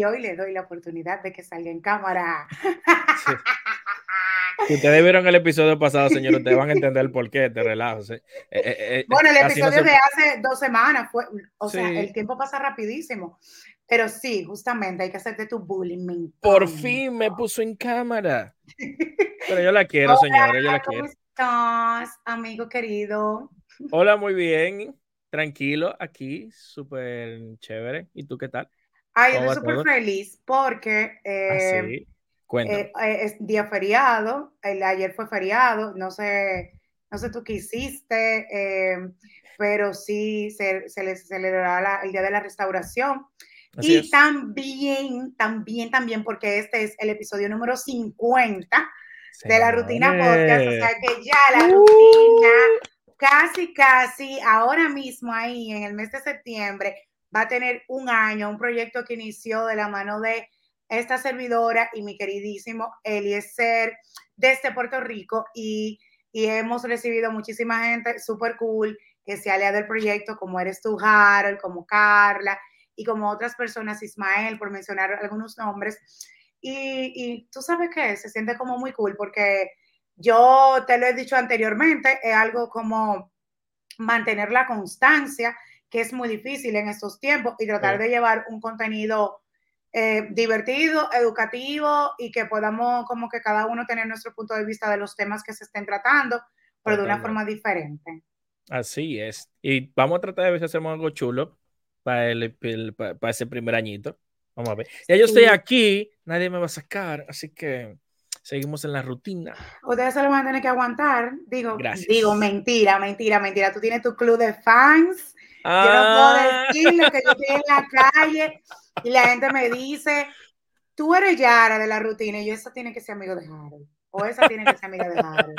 y hoy le doy la oportunidad de que salga en cámara. Si ustedes vieron el episodio pasado, señor, ustedes van a entender el porqué de relajo. Eh, eh, eh, bueno, el episodio de hace dos semanas fue, o sea, el tiempo pasa rapidísimo. Pero sí, justamente hay que hacerte tu bullying. Por fin me puso en cámara. Pero yo la quiero, señora, yo la quiero. ¿Cómo estás, amigo querido? Hola, muy bien. Tranquilo, aquí, súper chévere. ¿Y tú qué tal? Ay, estoy súper feliz porque ah, sí. Eh, eh, es día feriado, el, ayer fue feriado, no sé, no sé tú qué hiciste, eh, pero sí se, se le celebrará el Día de la Restauración. y también, también, también, porque este es el episodio número 50 de la rutina podcast, o sea que ya la rutina, casi, casi, ahora mismo ahí en el mes de septiembre, va a tener un año, un proyecto que inició de la mano de esta servidora y mi queridísimo Eliezer desde Puerto Rico y, hemos recibido muchísima gente súper cool que se alea del proyecto, como eres tú, Harold, como Carla y como otras personas, Ismael, por mencionar algunos nombres. Y, y tú sabes que se siente como muy cool porque yo te lo he dicho anteriormente, es algo como mantener la constancia, que es muy difícil en estos tiempos, y tratar de llevar un contenido eh, divertido, educativo y que podamos como que cada uno tener nuestro punto de vista de los temas que se estén tratando, pero de una forma diferente. Así es. Y vamos a tratar de ver si hacemos algo chulo para, el, para, ese primer añito. Vamos a ver. Ya yo estoy aquí, nadie me va a sacar, así que seguimos en la rutina. Ustedes se lo van a tener que aguantar. Digo, digo, mentira, mentira, mentira. Tú tienes tu club de fans. Yo no puedo ah. decirle que yo estoy en la calle y la gente me dice, tú eres Yara de la rutina y yo, esa tiene que ser amigo de Harold. O esa tiene que ser amiga de Harold.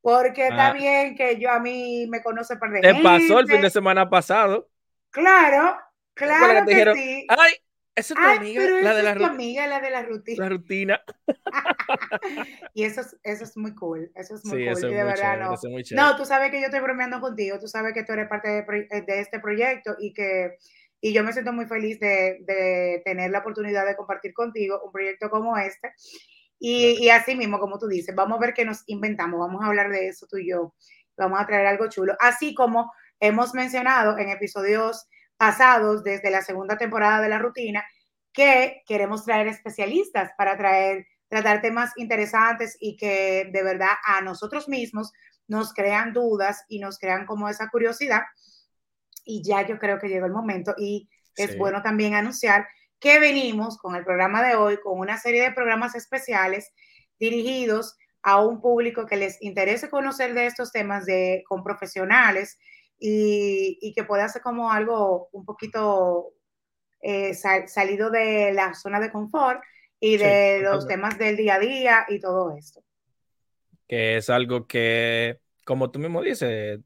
Porque está ah. bien que yo a mí me conoce por de Te pasó el fin de semana pasado. Claro, claro que, sí. Ay, esa es tu amiga, la de la, amiga, la de la rutina. La rutina. y eso es, eso es muy cool. Eso es muy cool. de verdad, no. no, tú sabes que yo estoy bromeando contigo. Tú sabes que tú eres parte de, de este proyecto y que y yo me siento muy feliz de, tener la oportunidad de compartir contigo un proyecto como este. Y, y, así mismo, como tú dices, vamos a ver qué nos inventamos, vamos a hablar de eso tú y yo, vamos a traer algo chulo. Así como hemos mencionado en episodios pasados, desde la segunda temporada de la rutina, que queremos traer especialistas para traer, tratar temas interesantes y que de verdad a nosotros mismos nos crean dudas y nos crean como esa curiosidad. Y ya yo creo que llegó el momento y es bueno también anunciar que venimos con el programa de hoy, con una serie de programas especiales dirigidos a un público que les interese conocer de estos temas de, con profesionales y, que pueda ser como algo un poquito eh, salido de la zona de confort y de los temas del día a día y todo esto. Que es algo que, como tú mismo dices,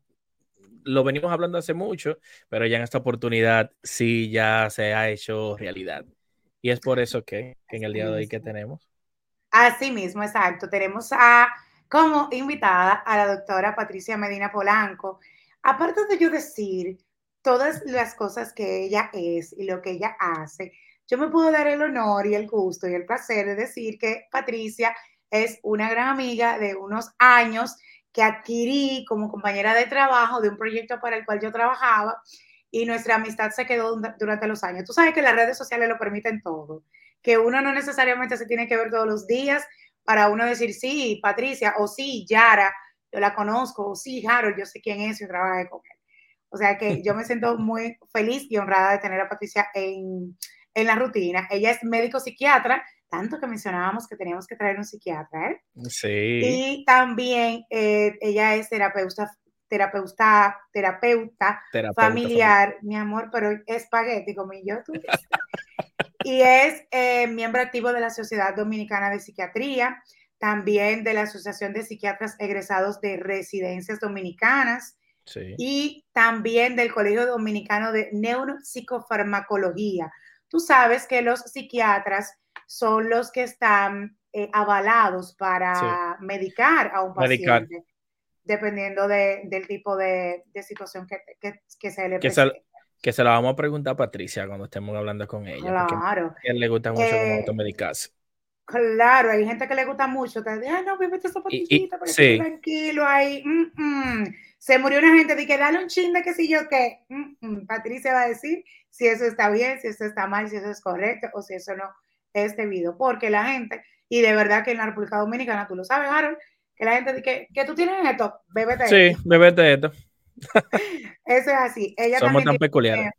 lo venimos hablando hace mucho, pero ya en esta oportunidad sí ya se ha hecho realidad. Y es por eso que, en el día de hoy que tenemos. Así mismo, exacto. Tenemos a como invitada a la doctora Patricia Medina Polanco. Aparte de yo decir todas las cosas que ella es y lo que ella hace, yo me puedo dar el honor y el gusto y el placer de decir que Patricia es una gran amiga de unos años que adquirí como compañera de trabajo de un proyecto para el cual yo trabajaba y nuestra amistad se quedó durante los años. Tú sabes que las redes sociales lo permiten todo, que uno no necesariamente se tiene que ver todos los días para uno decir, sí, Patricia, o sí, Yara, yo la conozco, sí, Harold, yo sé quién es, yo trabajé con él. O sea que yo me siento muy feliz y honrada de tener a Patricia en, en la rutina. Ella es médico psiquiatra, tanto que mencionábamos que teníamos que traer un psiquiatra, ¿eh? Sí. Y también eh, ella es terapeuta, terapeuta, terapeuta, familiar, mi amor, pero es espagueti como yo, tú. y es eh, miembro activo de la Sociedad Dominicana de Psiquiatría, también de la Asociación de Psiquiatras Egresados de Residencias Dominicanas. Sí. Y también del Colegio Dominicano de Neuropsicofarmacología. Tú sabes que los psiquiatras son los que están eh, avalados para medicar a un paciente, dependiendo del tipo de, situación que, se le presenta. que se la vamos a preguntar a Patricia cuando estemos hablando con ella. Claro. A le gusta mucho eh, automedicarse. Claro, hay gente que le gusta mucho. Te dice, no, bebé, esta zapatillita, sí. tranquilo ahí. Mm, mm". Se murió una gente, que dale un chin de que si yo qué. Mm, Patricia va a decir si eso está bien, si eso está mal, si eso es correcto o si eso no es debido. Porque la gente, y de verdad que en la República Dominicana, tú lo sabes, Harold, que la gente dice que, tú tienes esto, bébete sí, esto. Sí, bébete esto. Eso es así. Ella Somos tan peculiares.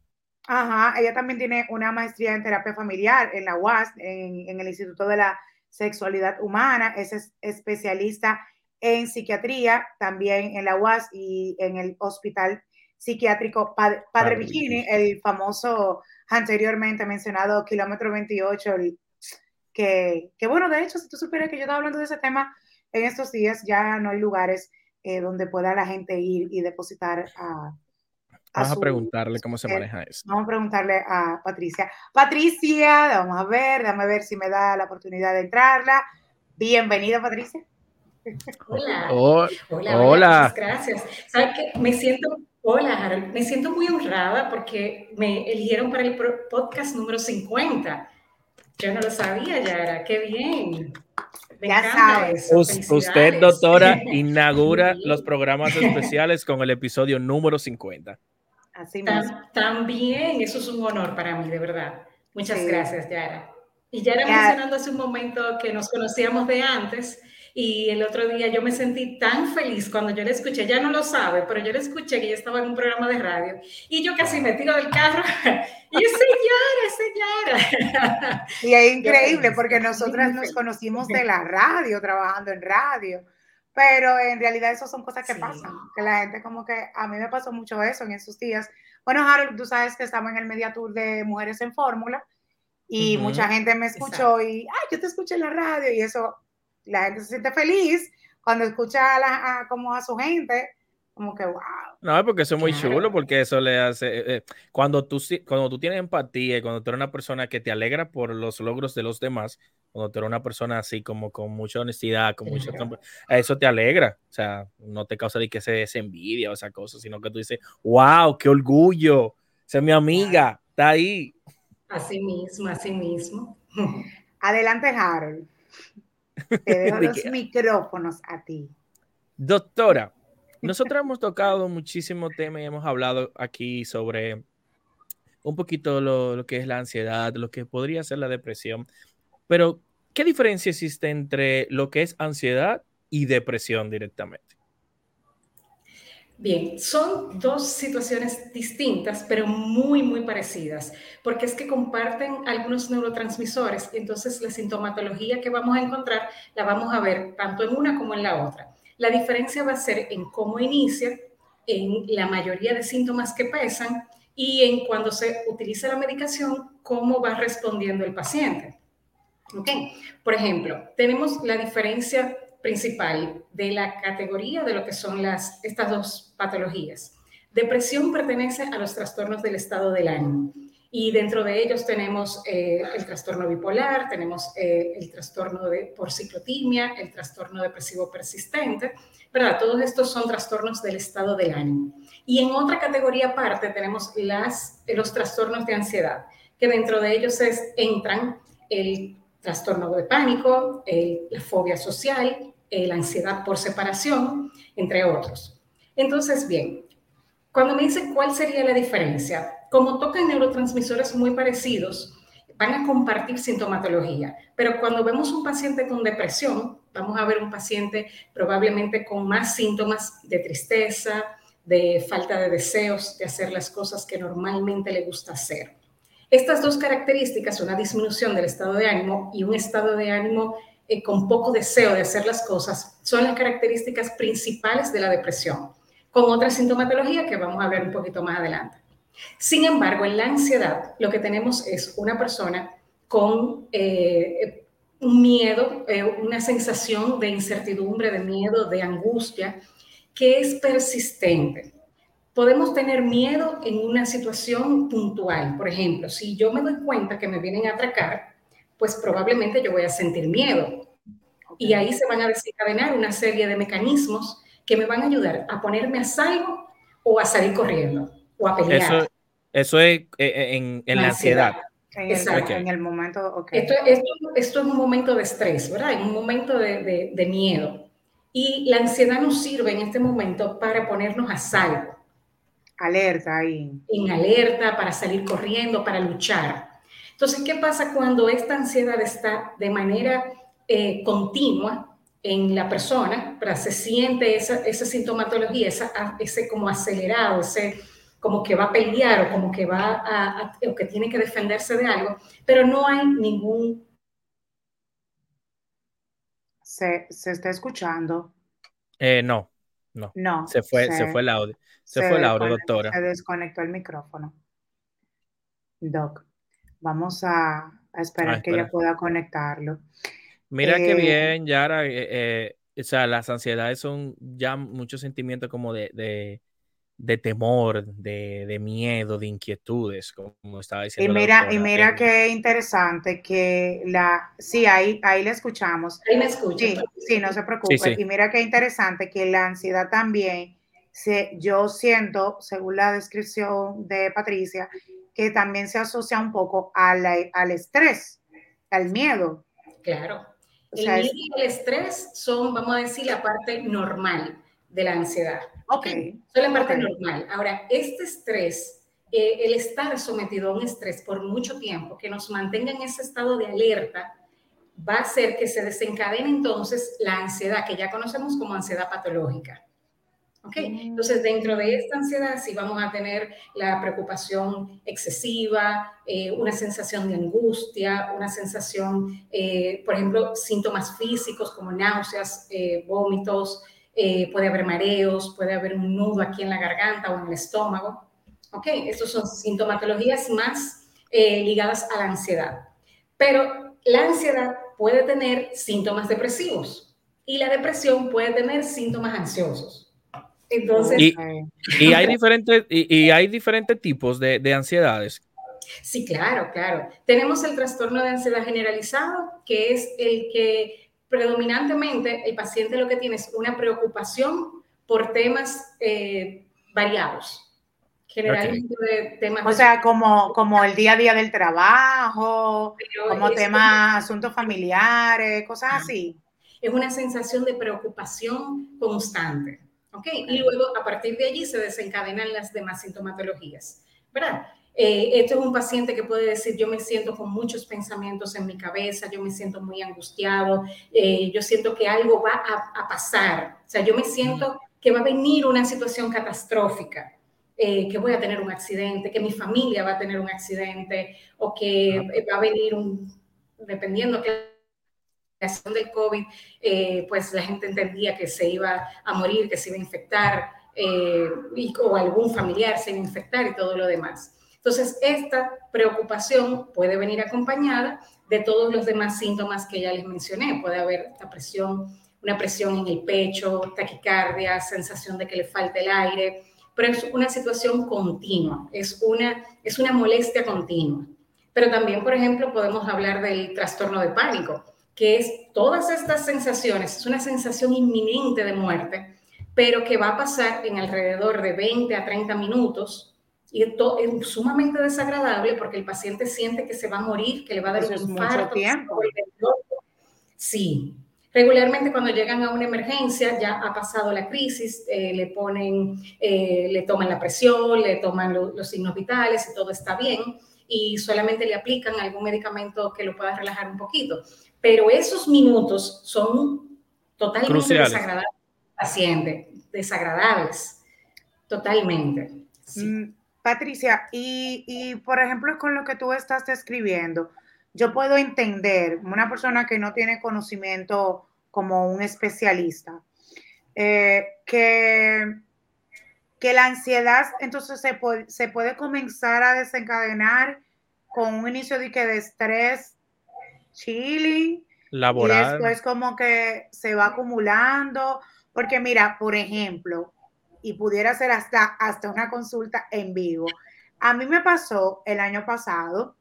Ajá, ella también tiene una maestría en terapia familiar en la UAS, en, el Instituto de la Sexualidad Humana, es especialista en psiquiatría, también en la UAS y en el Hospital Psiquiátrico Padre, Padre el famoso anteriormente mencionado kilómetro 28, que, que, bueno, de hecho, si tú supieras que yo estaba hablando de ese tema en estos días, ya no hay lugares eh, donde pueda la gente ir y depositar a, Vamos a, preguntarle cómo se maneja eso. Vamos a preguntarle a Patricia. Patricia, vamos a ver, déjame ver si me da la oportunidad de entrarla. Bienvenida, Patricia. Hola. hola. Hola. gracias. ¿Sabes qué? Me siento, hola, Harold. Me siento muy honrada porque me eligieron para el podcast número 50. Yo no lo sabía, Yara. Qué bien. ya sabes. Usted, doctora, inaugura los programas especiales con el episodio número 50. También, eso es un honor para mí, de verdad. Muchas gracias, Yara. Y Yara mencionando hace un momento que nos conocíamos de antes y el otro día yo me sentí tan feliz cuando yo le escuché, ya no lo sabe, pero yo le escuché que ella estaba en un programa de radio y yo casi me tiro del carro. Y es Yara, es Yara. Y es increíble porque nosotras nos conocimos de la radio, trabajando en radio pero en realidad eso son cosas que pasan, que la gente como que, a mí me pasó mucho eso en esos días. Bueno, Harold, tú sabes que estamos en el Media Tour de Mujeres en Fórmula y mucha gente me escuchó y, ay, yo te escuché en la radio y eso, la gente se siente feliz cuando escucha a, como a su gente, como que, wow. No, porque eso es muy chulo, porque eso le hace, eh, eh, cuando, tú, cuando tú tienes empatía y cuando tú eres una persona que te alegra por los logros de los demás, cuando tú eres una persona así como con mucha honestidad, con mucha eso te alegra, o sea, no te causa de que se, se envidia o esa cosa, sino que tú dices, wow, qué orgullo, mi amiga, está ahí. Así mismo, así mismo. Adelante, Harold. Te dejo los micrófonos a ti. Doctora, nosotros hemos tocado muchísimo tema y hemos hablado aquí sobre un poquito lo, lo, que es la ansiedad, lo que podría ser la depresión. Pero, ¿qué diferencia existe entre lo que es ansiedad y depresión directamente? Bien, son dos situaciones distintas, pero muy, muy parecidas, porque es que comparten algunos neurotransmisores, entonces la sintomatología que vamos a encontrar la vamos a ver tanto en una como en la otra. La diferencia va a ser en cómo inicia, en la mayoría de síntomas que pesan y en cuando se utiliza la medicación, cómo va respondiendo el paciente. Okay. Por ejemplo, tenemos la diferencia principal de la categoría de lo que son las, estas dos patologías. Depresión pertenece a los trastornos del estado del ánimo y dentro de ellos tenemos eh, el trastorno bipolar, tenemos eh, el trastorno de, por ciclotimia, el trastorno depresivo persistente, ¿verdad? Todos estos son trastornos del estado del ánimo. Y en otra categoría aparte tenemos las, los trastornos de ansiedad, que dentro de ellos es, entran el trastorno de pánico, la fobia social, la ansiedad por separación, entre otros. Entonces, bien, cuando me dicen cuál sería la diferencia, como tocan neurotransmisores muy parecidos, van a compartir sintomatología, pero cuando vemos un paciente con depresión, vamos a ver un paciente probablemente con más síntomas de tristeza, de falta de deseos de hacer las cosas que normalmente le gusta hacer. Estas dos características, una disminución del estado de ánimo y un estado de ánimo eh, con poco deseo de hacer las cosas, son las características principales de la depresión, con otra sintomatología que vamos a ver un poquito más adelante. Sin embargo, en la ansiedad lo que tenemos es una persona con eh, un miedo, eh, una sensación de incertidumbre, de miedo, de angustia, que es persistente podemos tener miedo en una situación puntual. Por ejemplo, si yo me doy cuenta que me vienen a atracar, pues probablemente yo voy a sentir miedo. Y ahí se van a desencadenar una serie de mecanismos que me van a ayudar a ponerme a salvo o a salir corriendo o a pelear. Eso es en, la, ansiedad. En el, momento, ok. Esto, esto, esto, es un momento de estrés, ¿verdad? En un momento de, de, miedo. Y la ansiedad nos sirve en este momento para ponernos a salvo. Alerta ahí. En alerta, para salir corriendo, para luchar. Entonces, ¿qué pasa cuando esta ansiedad está de manera eh, continua en la persona? Pero se siente esa, esa sintomatología, esa, ese como acelerado, ese como que va a pelear o como que va a, o que tiene que defenderse de algo, pero no hay ningún... Se, se está escuchando. Eh, no, no. No. Se fue, se, fue el audio. Se, fue el audio, doctora. Se desconectó el micrófono. Doc, vamos a, esperar ah, que ella pueda conectarlo. Mira qué eh, bien, Yara. Eh, o sea, las ansiedades son ya muchos sentimientos como de de temor, de, miedo, de inquietudes, como estaba diciendo. Y mira, y mira qué interesante que la, sí, ahí, ahí le escuchamos. Ahí me escucha. Sí, no se preocupe. Y mira qué interesante que la ansiedad también, se, yo siento, según la descripción de Patricia, que también se asocia un poco al estrés, al miedo. Claro. el miedo y el estrés son, vamos a decir, la parte normal de la ansiedad. Ok. Son la parte normal. Ahora, este estrés, eh, el estar sometido a un estrés por mucho tiempo, que nos mantenga en ese estado de alerta, va a hacer que se desencadene entonces la ansiedad, que ya conocemos como ansiedad patológica. ¿Ok? Mm. Entonces, dentro de esta ansiedad sí vamos a tener la preocupación excesiva, eh, una sensación de angustia, una sensación, eh, por ejemplo, síntomas físicos como náuseas, vómitos, eh, puede haber mareos, puede haber un nudo aquí en la garganta o en el estómago. ¿Ok? Estas son sintomatologías más eh, ligadas a la ansiedad. Pero la ansiedad puede tener síntomas depresivos y la depresión puede tener síntomas ansiosos. Entonces, y, hay, diferentes, y, hay diferentes tipos de, de ansiedades. Sí, claro, claro. Tenemos el trastorno de ansiedad generalizado, que es el que predominantemente el paciente lo que tiene es una preocupación por temas eh, variados. Generalmente de temas... O sea, como, como el día a día del trabajo, como temas, asuntos familiares, cosas así. Es una sensación de preocupación constante. ¿ok? Y luego, a partir de allí, se desencadenan las demás sintomatologías. ¿Verdad? Eh, esto es un paciente que puede decir, yo me siento con muchos pensamientos en mi cabeza, yo me siento muy angustiado, eh, yo siento que algo va a, pasar, o sea, yo me siento que va a venir una situación catastrófica, eh, que voy a tener un accidente, que mi familia va a tener un accidente o que va a venir un, dependiendo que la del COVID, pues la gente entendía que se iba a morir, que se iba a infectar, o algún familiar se iba a infectar y todo lo demás. Entonces, esta preocupación puede venir acompañada de todos los demás síntomas que ya les mencioné. Puede haber una presión en el pecho, taquicardia, sensación de que le falta el aire, pero es una situación continua, es una, es una molestia continua. Pero también, por ejemplo, podemos hablar del trastorno de pánico, que es todas estas sensaciones, es una sensación inminente de muerte, pero que va a pasar en alrededor de 20 a 30 minutos y esto es sumamente desagradable porque el paciente siente que se va a morir, que le va a dar un infarto. Sí. Regularmente cuando llegan a una emergencia, ya ha pasado la crisis, eh, le ponen, eh, le toman la presión, le toman los signos vitales y todo está bien y solamente le aplican algún medicamento que lo pueda relajar un poquito. Pero esos minutos son totalmente desagradables paciente, desagradables, totalmente. Sí. Mm, Patricia, y, por ejemplo, con lo que tú estás describiendo, yo puedo entender una persona que no tiene conocimiento como un especialista, eh, que, que la ansiedad entonces se puede, se puede comenzar a desencadenar con un inicio de, que de estrés chilling. Laboral. Y después como que se va acumulando. Porque mira, por ejemplo, y pudiera ser hasta, hasta una consulta en vivo. A mí me pasó el año pasado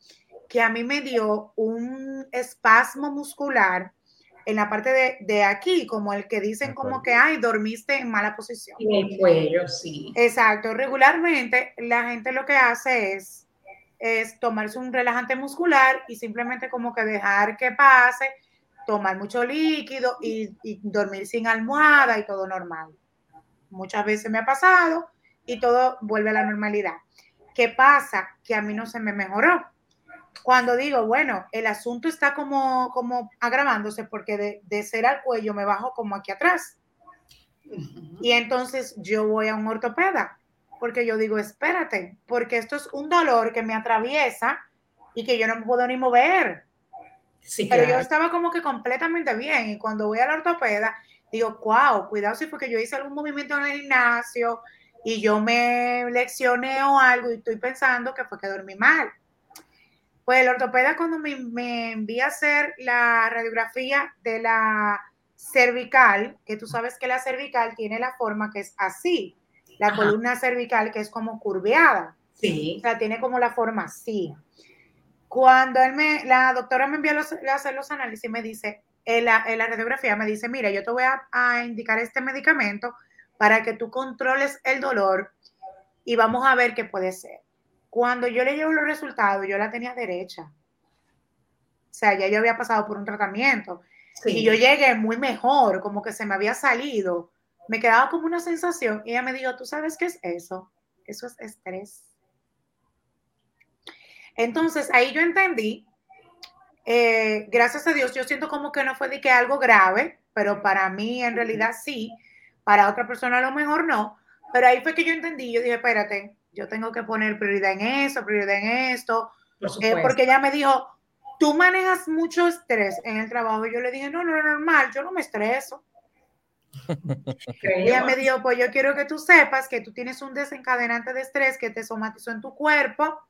que a mí me dio un espasmo muscular en la parte de, de aquí, como el que dicen como que, ay, dormiste en mala posición. En el cuello, sí. Exacto. Regularmente la gente lo que hace es, es tomarse un relajante muscular y simplemente como que dejar que pase, tomar mucho líquido y, y dormir sin almohada y todo normal. Muchas veces me ha pasado y todo vuelve a la normalidad. ¿Qué pasa? Que a mí no se me mejoró. Cuando digo, bueno, el asunto está como, como agravándose porque de, de ser al cuello me bajo como aquí atrás. Y entonces yo voy a un ortopeda porque yo digo, espérate, porque esto es un dolor que me atraviesa y que yo no me puedo ni mover. Sí, Pero claro. yo estaba como que completamente bien y cuando voy al ortopeda, digo, wow, cuidado si fue que yo hice algún movimiento en el gimnasio y yo me leccioné o algo y estoy pensando que fue que dormí mal. Pues el ortopeda cuando me, me envía a hacer la radiografía de la cervical, que tú sabes que la cervical tiene la forma que es así, la Ajá. columna cervical que es como curveada. Sí, O sea, tiene como la forma así. Cuando él me, la doctora me envió a hacer los análisis, me dice, en la, en la radiografía me dice, mira, yo te voy a, a indicar este medicamento para que tú controles el dolor y vamos a ver qué puede ser. Cuando yo le llevo los resultados, yo la tenía derecha. O sea, ya yo había pasado por un tratamiento sí. y yo llegué muy mejor, como que se me había salido. Me quedaba como una sensación y ella me dijo, ¿tú sabes qué es eso? Eso es estrés. Entonces ahí yo entendí, eh, gracias a Dios, yo siento como que no fue de que algo grave, pero para mí en realidad sí, para otra persona a lo mejor no, pero ahí fue que yo entendí, yo dije, espérate, yo tengo que poner prioridad en eso, prioridad en esto, por eh, porque ella me dijo, tú manejas mucho estrés en el trabajo, yo le dije, no, no, normal, yo no me estreso. Ella me dijo, pues yo quiero que tú sepas que tú tienes un desencadenante de estrés que te somatizó en tu cuerpo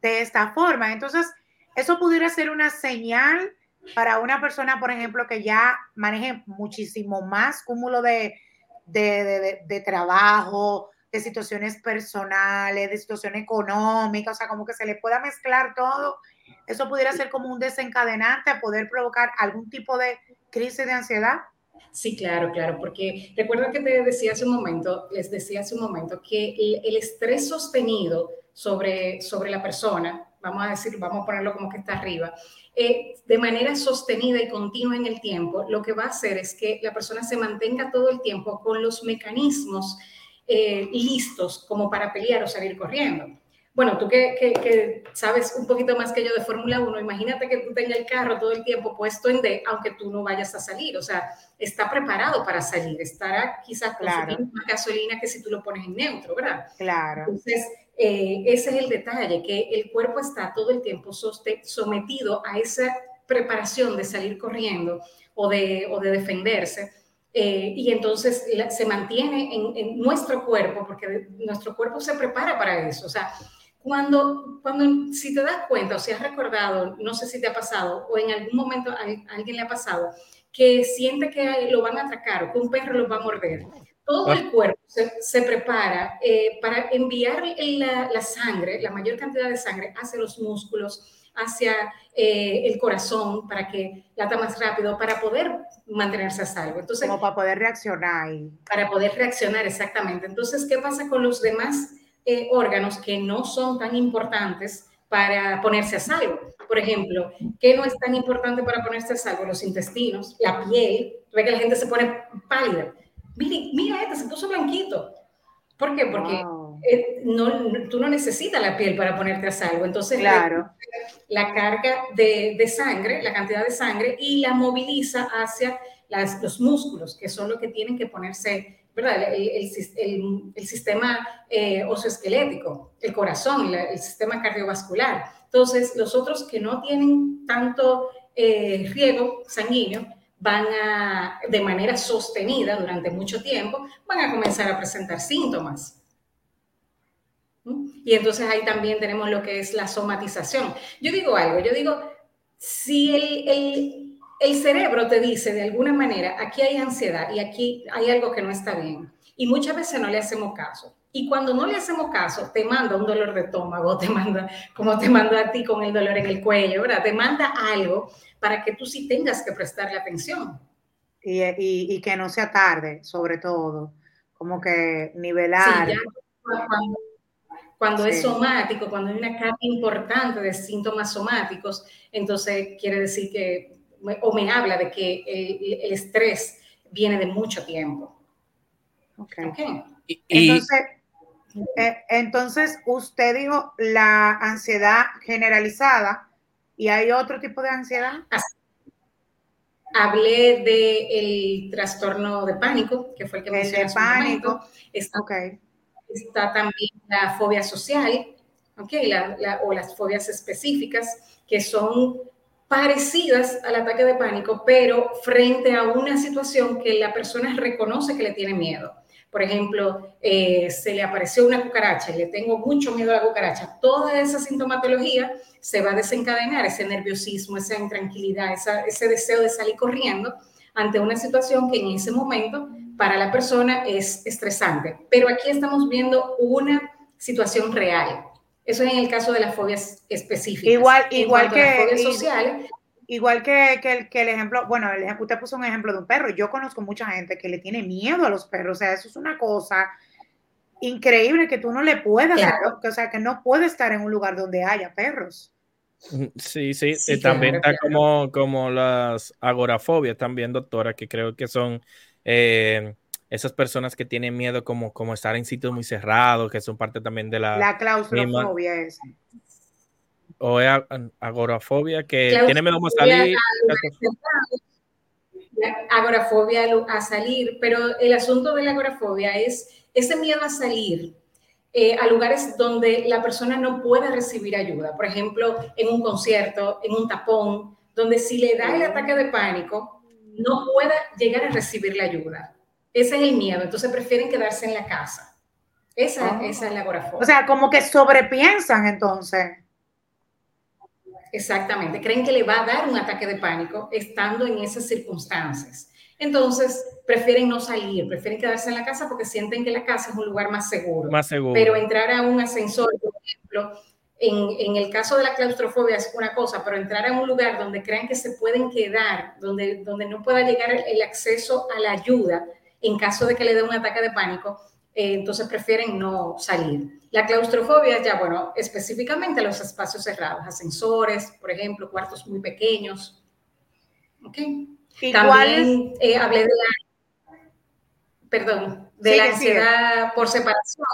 de esta forma. Entonces, eso pudiera ser una señal para una persona, por ejemplo, que ya maneje muchísimo más cúmulo de, de, de, trabajo, de situaciones personales, de situación económica, o sea, como que se le pueda mezclar todo. Eso pudiera ser como un desencadenante a poder provocar algún tipo de crisis de ansiedad. Sí, claro, claro, porque recuerda que te decía hace un momento, les decía hace un momento que el, el estrés sostenido sobre, sobre la persona, vamos a decir, vamos a ponerlo como que está arriba, eh, de manera sostenida y continua en el tiempo, lo que va a hacer es que la persona se mantenga todo el tiempo con los mecanismos eh, listos como para pelear o salir corriendo. Bueno, tú que, que, que, sabes un poquito más que yo de Fórmula 1, imagínate que tú tengas el carro todo el tiempo puesto en D, aunque tú no vayas a salir. O sea, está preparado para salir, estará quizás Claro. consumiendo más gasolina que si tú lo pones en neutro, ¿verdad? Claro. Entonces, eh, ese es el detalle, que el cuerpo está todo el tiempo sometido a esa preparación de salir corriendo o de, defenderse. Eh, y entonces se mantiene en, nuestro cuerpo, porque nuestro cuerpo se prepara para eso. O sea, cuando, cuando, si te das cuenta o si has recordado, no sé si te ha pasado o en algún momento a alguien le ha pasado, que siente que lo van a atracar o que un perro los va a morder, todo el cuerpo se, se prepara eh, para enviar la, la, sangre, la mayor cantidad de sangre hacia los músculos, hacia eh, el corazón, para que lata más rápido, para poder mantenerse a salvo. Entonces, Como para poder reaccionar. Para poder reaccionar, exactamente. Entonces, ¿qué pasa con los demás eh, órganos que no son tan importantes para ponerse a salvo? Por ejemplo, ¿qué no es tan importante para ponerse a salvo? Los intestinos, la piel. Ve que la gente se pone pálida. Mira, mira este, se puso blanquito. ¿Por qué? Porque wow. eh, no, tú no necesitas la piel para ponerte a salvo. Entonces, claro. la carga de, de, sangre, la cantidad de sangre, y la moviliza hacia las, los músculos, que son los que tienen que ponerse, ¿verdad? El, el, el, el sistema eh, osteoesquelético, el corazón, el sistema cardiovascular. Entonces, los otros que no tienen tanto eh, riego sanguíneo, van a, de manera sostenida durante mucho tiempo, van a comenzar a presentar síntomas. Y entonces ahí también tenemos lo que es la somatización. Yo digo algo, yo digo, si el, el, el, cerebro te dice de alguna manera, aquí hay ansiedad y aquí hay algo que no está bien, y muchas veces no le hacemos caso. Y cuando no le hacemos caso, te manda un dolor de estómago, te manda, como te manda a ti con el dolor en el cuello, ¿verdad? Te manda algo para que tú sí tengas que prestarle atención. Y, y, y que no sea tarde, sobre todo, como que nivelar. Sí, ya cuando, cuando es somático, cuando hay una carga importante de síntomas somáticos, entonces quiere decir que, o me habla de que el, el estrés viene de mucho tiempo. Ok. okay. Entonces, eh, entonces, usted dijo la ansiedad generalizada y hay otro tipo de ansiedad. Hablé del trastorno de pánico, que fue el que mencioné de pánico. Está, está, también la fobia social, okay, o las fobias específicas, que son parecidas al ataque de pánico, pero frente a una situación que la persona reconoce que le tiene miedo por ejemplo, eh, se le apareció una cucaracha y le tengo mucho miedo a la cucaracha, toda esa sintomatología se va a desencadenar, ese nerviosismo, esa intranquilidad, ese deseo de salir corriendo ante una situación que en ese momento para la persona es estresante. Pero aquí estamos viendo una situación real. Eso es en el caso de las fobias específicas. Igual, igual que las fobias sociales, Igual que, que, el, que, el, ejemplo, bueno, el, usted puso un ejemplo de un perro. Yo conozco mucha gente que le tiene miedo a los perros. O sea, eso es una cosa increíble que tú no le puedas, o sea, que no puede estar en un lugar donde haya perros. Sí, sí, eh, también está como, como las agorafobias también, doctora, que creo que son eh, esas personas que tienen miedo como, como estar en sitios muy cerrados, que son parte también de la... La claustrofobia es o es agorafobia que tiene miedo a salir. Agorafobia a salir, pero el asunto de la agorafobia es ese miedo a salir eh, a lugares donde la persona no pueda recibir ayuda. Por ejemplo, en un concierto, en un tapón, donde si le da el ataque de pánico, no pueda llegar a recibir la ayuda. Ese es el miedo, entonces prefieren quedarse en la casa. Esa, oh. esa es la agorafobia. O sea, como que sobrepiensan entonces. Exactamente, creen que le va a dar un ataque de pánico estando en esas circunstancias. Entonces, prefieren no salir, prefieren quedarse en la casa porque sienten que la casa es un lugar más seguro. Más seguro. Pero entrar a un ascensor, por ejemplo, en, en, el caso de la claustrofobia es una cosa, pero entrar a un lugar donde crean que se pueden quedar, donde, donde no pueda llegar el acceso a la ayuda en caso de que le dé un ataque de pánico, eh, entonces prefieren no salir. La claustrofobia ya, bueno, específicamente los espacios cerrados, ascensores, por ejemplo, cuartos muy pequeños. ¿Ok? También eh, hablé de la, perdón, de la ansiedad por separación,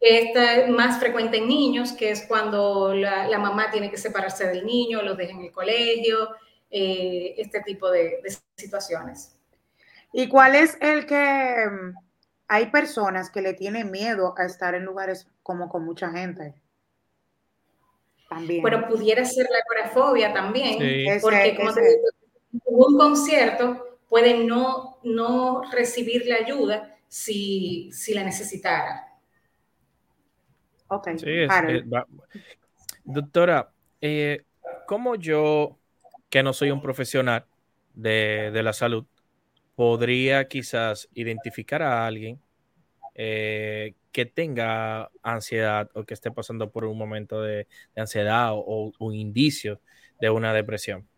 esta es más frecuente en niños, que es cuando la, mamá tiene que separarse del niño, lo deja en el colegio, eh, este tipo de situaciones. ¿Y cuál es el que hay personas que le tienen miedo a estar en lugares como con mucha gente. También. Pero pudiera ser la agorafobia también, porque como te digo, un concierto puede no, no recibir la ayuda si, si la necesitara. Ok. doctora, eh, ¿cómo yo, que no soy un profesional de, de la salud, podría quizás identificar a alguien eh, que tenga ansiedad o que esté pasando por un momento de, ansiedad o, un indicio de una depresión.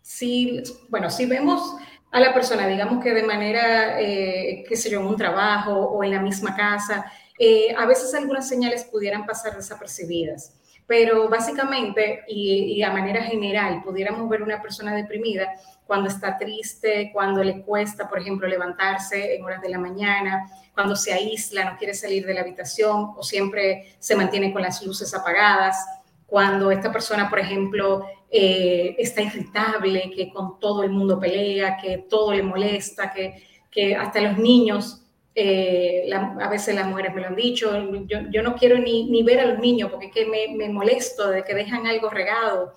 Sí, bueno, si vemos a la persona, digamos que de manera, eh, qué sé yo, en un trabajo o en la misma casa, eh, a veces algunas señales pudieran pasar desapercibidas. Pero básicamente y, a manera general, pudiéramos ver una persona deprimida cuando está triste, cuando le cuesta, por ejemplo, levantarse en horas de la mañana, cuando se aísla, no quiere salir de la habitación o siempre se mantiene con las luces apagadas, cuando esta persona, por ejemplo, eh, está irritable, que con todo el mundo pelea, que todo le molesta, que, que hasta los niños eh, a veces las mujeres me lo han dicho, yo, no quiero ni, ver a los niños porque que me, me, molesto de que dejan algo regado.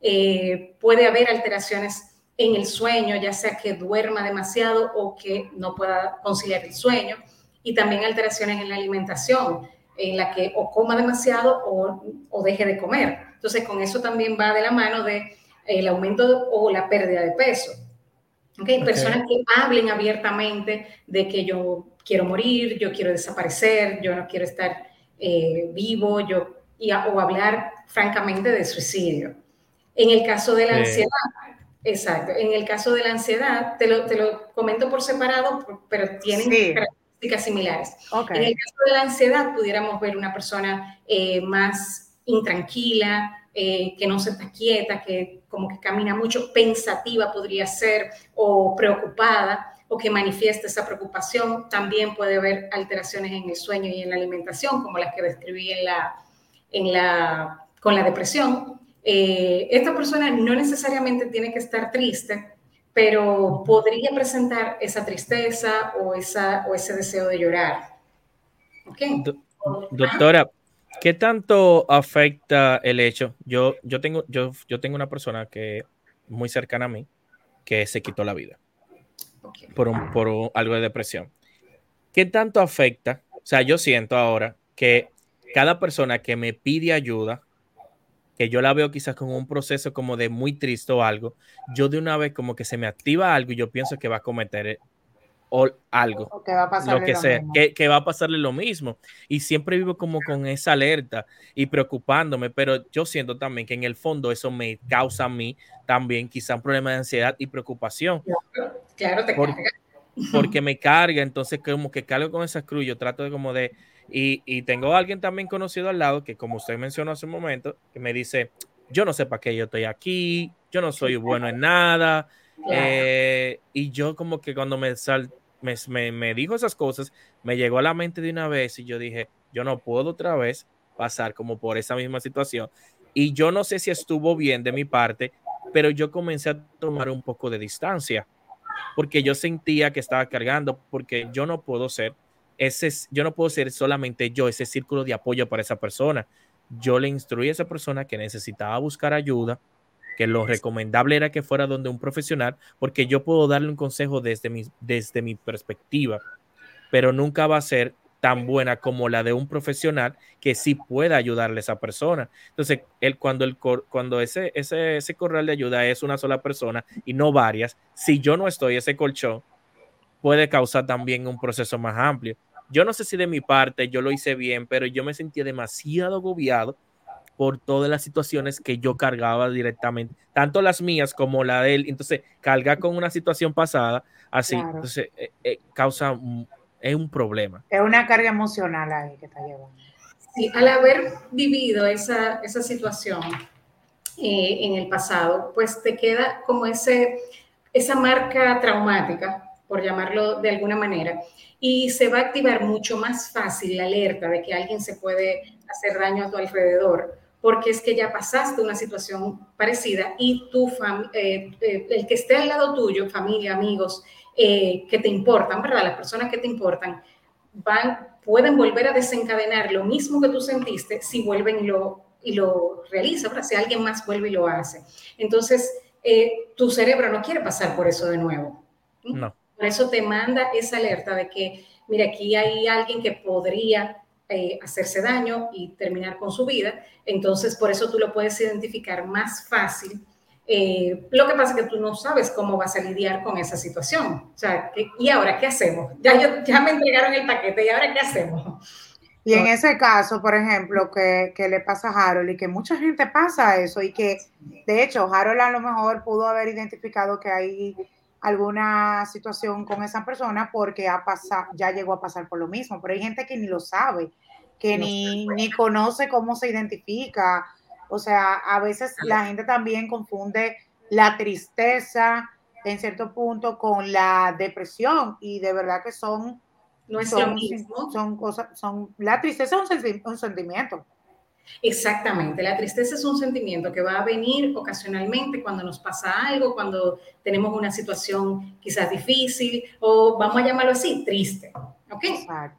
Eh, puede haber alteraciones en el sueño, ya sea que duerma demasiado o que no pueda conciliar el sueño, y también alteraciones en la alimentación, en la que o coma demasiado o, o deje de comer. Entonces, con eso también va de la mano de el aumento o la pérdida de peso. ¿Okay? Personas que hablen abiertamente de que yo quiero morir, yo quiero desaparecer, yo no quiero estar eh, vivo, yo, y, o hablar francamente de suicidio. En el caso de la ansiedad, exacto, en el caso de la ansiedad, te lo, te lo comento por separado, pero tienen características similares. En el caso de la ansiedad, pudiéramos ver una persona eh, más intranquila, eh, que no se está quieta, que como que camina mucho, pensativa podría ser, o preocupada, o que manifiesta esa preocupación. También puede haber alteraciones en el sueño y en la alimentación, como las que describí en la, en la, con la depresión. Eh, esta persona no necesariamente tiene que estar triste, pero podría presentar esa tristeza o, esa, o ese deseo de llorar. ¿Okay? doctora, ¿Qué tanto afecta el hecho? Yo, yo, tengo, yo, yo tengo una persona que muy cercana a mí que se quitó la vida por, un, por algo de depresión. ¿Qué tanto afecta? O sea, yo siento ahora que cada persona que me pide ayuda, que yo la veo quizás con un proceso como de muy triste o algo, yo de una vez como que se me activa algo y yo pienso que va a cometer o algo, que va a lo que sea, que, va a pasarle lo mismo. Y siempre vivo como con esa alerta y preocupándome, pero yo siento también que en el fondo eso me causa a mí también quizá un problema de ansiedad y preocupación. Claro, te porque, carga. Porque me carga, entonces como que cargo con esa cruz, yo trato de como de... Y, y tengo a alguien también conocido al lado que como usted mencionó hace un momento, que me dice, yo no sé para qué yo estoy aquí, yo no soy bueno en nada. Eh, y yo como que cuando me sal, me, dijo esas cosas, me llegó a la mente de una vez y yo dije, yo no puedo otra vez pasar como por esa misma situación. Y yo no sé si estuvo bien de mi parte, pero yo comencé a tomar un poco de distancia porque yo sentía que estaba cargando, porque yo no puedo ser ese, yo no puedo ser solamente yo ese círculo de apoyo para esa persona. Yo le instruí a esa persona que necesitaba buscar ayuda, que lo recomendable era que fuera donde un profesional, porque yo puedo darle un consejo desde mi, desde mi perspectiva, pero nunca va a ser tan buena como la de un profesional que sí pueda ayudarle a esa persona. Entonces, él, cuando, el, cuando ese, ese, ese corral de ayuda es una sola persona y no varias, si yo no estoy, ese colchón puede causar también un proceso más amplio. Yo no sé si de mi parte yo lo hice bien, pero yo me sentía demasiado agobiado por todas las situaciones que yo cargaba directamente, tanto las mías como la de él. Entonces, cargar con una situación pasada, así, entonces, eh, eh, causa, es un problema. Es una carga emocional ahí que está llevando. Sí, al haber vivido esa, esa situación eh, en el pasado, pues te queda como ese, esa marca traumática, por llamarlo de alguna manera, y se va a activar mucho más fácil la alerta de que alguien se puede hacer daño a tu alrededor porque es que ya pasaste una situación parecida y tu eh, eh, el que esté al lado tuyo, familia, amigos, eh, que te importan, ¿verdad? Las personas que te importan, van, pueden volver a desencadenar lo mismo que tú sentiste si vuelven y lo, y lo realizan, ¿verdad? Si alguien más vuelve y lo hace. Entonces, tu cerebro no quiere pasar por eso de nuevo. No. Por eso te manda esa alerta de que, mira, aquí hay alguien que podría eh, hacerse daño y terminar con su vida. Entonces, por eso tú lo puedes identificar más fácil. Eh, lo que pasa es que tú no sabes cómo vas a lidiar con esa situación. O sea, ¿y ahora qué hacemos? Ya, ya me entregaron el paquete, ¿y ahora qué hacemos? Y en ese caso, por ejemplo, que, que, le pasa a Harold y que mucha gente pasa eso y que, de hecho, Harold a lo mejor pudo haber identificado que hay alguna situación con esa persona porque ha pasado, ya llegó a pasar por lo mismo, pero hay gente que ni lo sabe, que ni, ni conoce cómo se identifica. O sea, a veces la gente también confunde la tristeza en cierto punto con la depresión y de verdad que son no es lo mismo. Son cosas, son la tristeza es un sentimiento. Exactamente, la tristeza es un sentimiento que va a venir ocasionalmente cuando nos pasa algo, cuando tenemos una situación quizás difícil o vamos a llamarlo así, triste, ¿ok?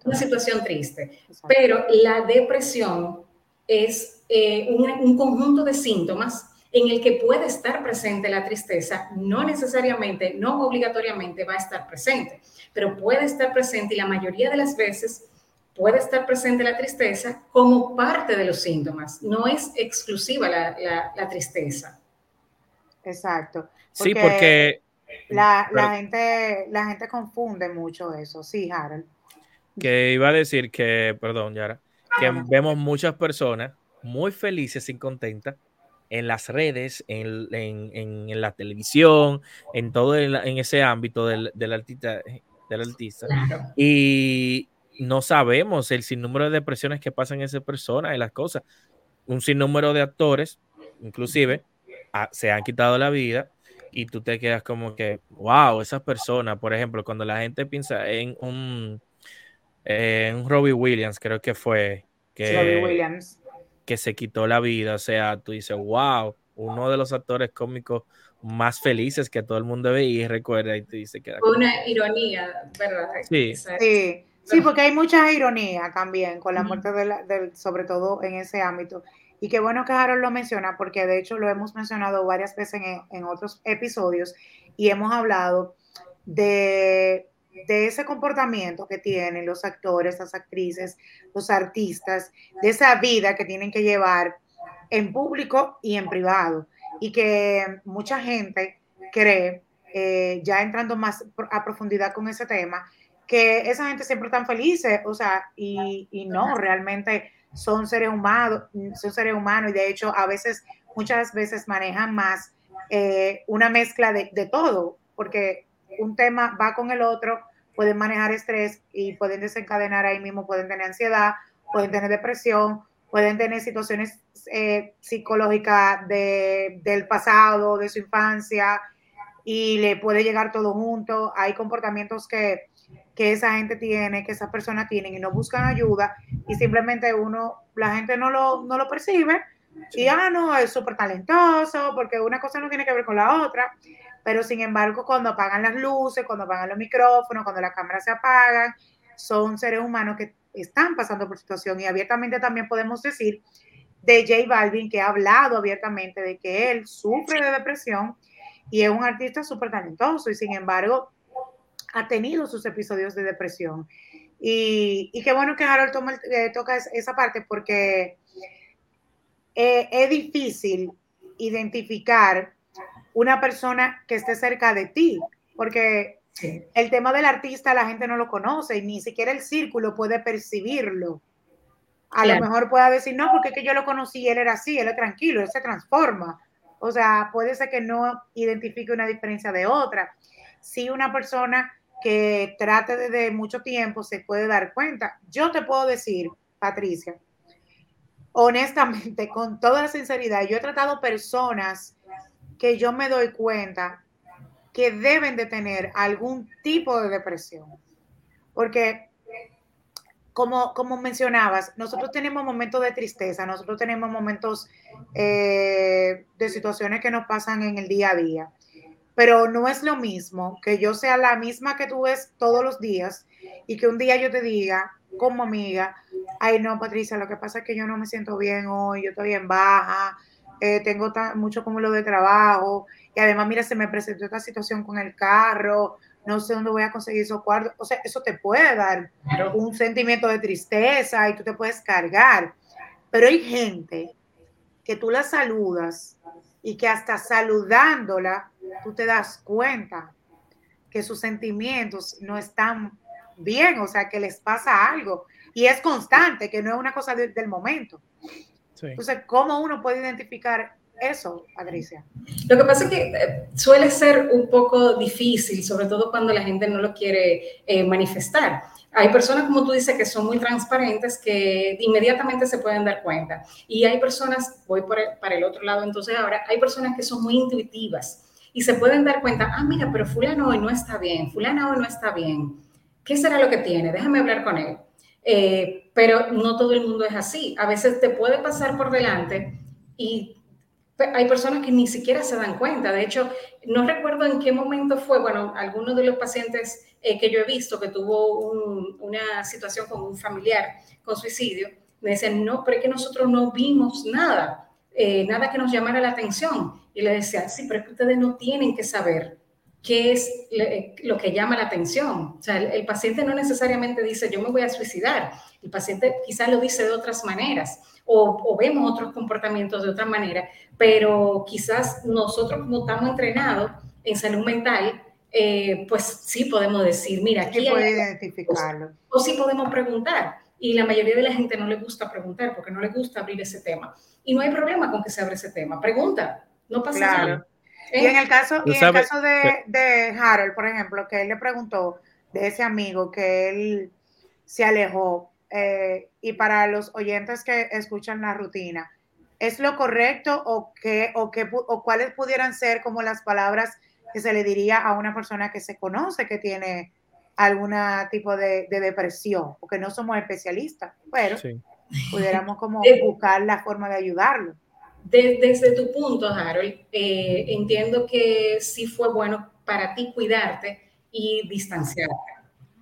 Una situación triste. Pero la depresión es eh, un, conjunto de síntomas en el que puede estar presente la tristeza, no necesariamente, no obligatoriamente va a estar presente, pero puede estar presente y la mayoría de las veces puede estar presente la tristeza como parte de los síntomas, no es exclusiva la, tristeza. Exacto. Sí, porque La, la, gente, la gente confunde mucho eso, sí, Harold. Que iba a decir que, perdón, Yara, que vemos muchas personas muy felices y contentas en las redes, en, en, la televisión, en todo en ese ámbito del, del artista. Del artista. Y no sabemos el sinnúmero de depresiones que pasan en esa persona y las cosas. Un sinnúmero de actores, inclusive, se han quitado la vida y tú te quedas como que, wow, esas personas, por ejemplo, cuando la gente piensa en un, en Robbie Williams, creo que fue, que, Robbie Williams que se quitó la vida. O sea, tú dices, wow, uno de los actores cómicos más felices que todo el mundo ve y recuerda y te dice que... Una ironía, ¿verdad? Sí. sí. Sí, porque hay mucha ironía también con la muerte de sobre todo en ese ámbito. Y qué bueno que Harold lo menciona, porque de hecho lo hemos mencionado varias veces en, en otros episodios y hemos hablado de de ese comportamiento que tienen los actores, las actrices, los artistas, de esa vida que tienen que llevar en público y en privado. Y que mucha gente cree, eh, ya entrando más a profundidad con ese tema, que esa gente siempre están felices, o sea, y, no, realmente son seres humanos, son seres humanos y de hecho a veces, muchas veces manejan más eh, una mezcla de, de todo, porque un tema va con el otro, pueden manejar estrés y pueden desencadenar ahí mismo, pueden tener ansiedad, pueden tener depresión, pueden tener situaciones eh, psicológicas de, del pasado, de su infancia, y le puede llegar todo junto. Hay comportamientos que, que esa gente tiene, que esas personas tienen y no buscan ayuda y simplemente uno, la gente no lo, no lo percibe y, ah, no, es súper talentoso, porque una cosa no tiene que ver con la otra. Pero sin embargo, cuando apagan las luces, cuando apagan los micrófonos, cuando las cámaras se apagan, son seres humanos que están pasando por situación. Y abiertamente también podemos decir de J Balvin que ha hablado abiertamente de que él sufre de depresión y es un artista súper talentoso y sin embargo ha tenido sus episodios de depresión. Y, qué bueno que Harold toma, eh, toca esa parte porque eh, es difícil identificar una persona que esté cerca de ti, porque el tema del artista la gente no lo conoce y ni siquiera el círculo puede percibirlo. A lo mejor pueda decir, no, porque es que yo lo conocí, él era así, él es tranquilo, él se transforma. O sea, puede ser que no identifique una diferencia de otra. Si una persona que trate desde mucho tiempo se puede dar cuenta. Yo te puedo decir, Patricia, honestamente, con toda la sinceridad, yo he tratado personas que yo me doy cuenta que deben de tener algún tipo de depresión. Porque, como, como mencionabas, nosotros tenemos momentos de tristeza, nosotros tenemos momentos eh, de situaciones que nos pasan en el día a día. Pero no es lo mismo que yo sea la misma que tú ves todos los días y que un día yo te diga, como amiga, ay no, Patricia, lo que pasa es que yo no me siento bien hoy, yo estoy en baja, eh, tengo mucho como lo de trabajo, y además, mira, se me presentó esta situación con el carro, no sé dónde voy a conseguir esos cuartos. O sea, eso te puede dar un sentimiento de tristeza y tú te puedes cargar. Pero hay gente que tú la saludas y que hasta saludándola, tú te das cuenta que sus sentimientos no están bien, o sea, que les pasa algo. Y es constante, que no es una cosa del momento. Entonces, ¿cómo uno puede identificar eso, Patricia? Lo que pasa es que eh, suele ser un poco difícil, sobre todo cuando la gente no lo quiere eh, manifestar. Hay personas, como tú dices, que son muy transparentes, que inmediatamente se pueden dar cuenta. Y hay personas, voy por para el otro lado, entonces ahora, hay personas que son muy intuitivas y se pueden dar cuenta, ah, mira, pero fulano hoy no está bien, fulano hoy no está bien. ¿Qué será lo que tiene? Déjame hablar con él. Eh, pero no todo el mundo es así. A veces te puede pasar por delante y hay personas que ni siquiera se dan cuenta. De hecho, no recuerdo en qué momento fue, bueno, algunos de los pacientes eh, que yo he visto que tuvo una situación con un familiar con suicidio, me decían, no, pero es que nosotros no vimos nada, eh, nada que nos llamara la atención. Y le decía, sí, pero es que ustedes no tienen que saber qué es lo que llama la atención. O sea, el, paciente no necesariamente dice, yo me voy a suicidar. El paciente quizás lo dice de otras maneras o, vemos otros comportamientos de otra manera, pero quizás nosotros como estamos entrenados en salud mental, eh, pues sí podemos decir, mira, aquí puede identificarlo. O, sí podemos preguntar. Y la mayoría de la gente no le gusta preguntar porque no le gusta abrir ese tema. Y no hay problema con que se abra ese tema. Pregunta, no pasa nada. Y en el caso, y en el caso de, de Harold, por ejemplo, que él le preguntó de ese amigo que él se alejó, eh, y para los oyentes que escuchan la rutina, ¿es lo correcto o, qué, o, qué, o cuáles pudieran ser como las palabras que se le diría a una persona que se conoce que tiene algún tipo de, depresión? Porque no somos especialistas, pero pudiéramos como eh, buscar la forma de ayudarlo. Desde tu punto, Harold, eh, entiendo que sí fue bueno para ti cuidarte y distanciarte,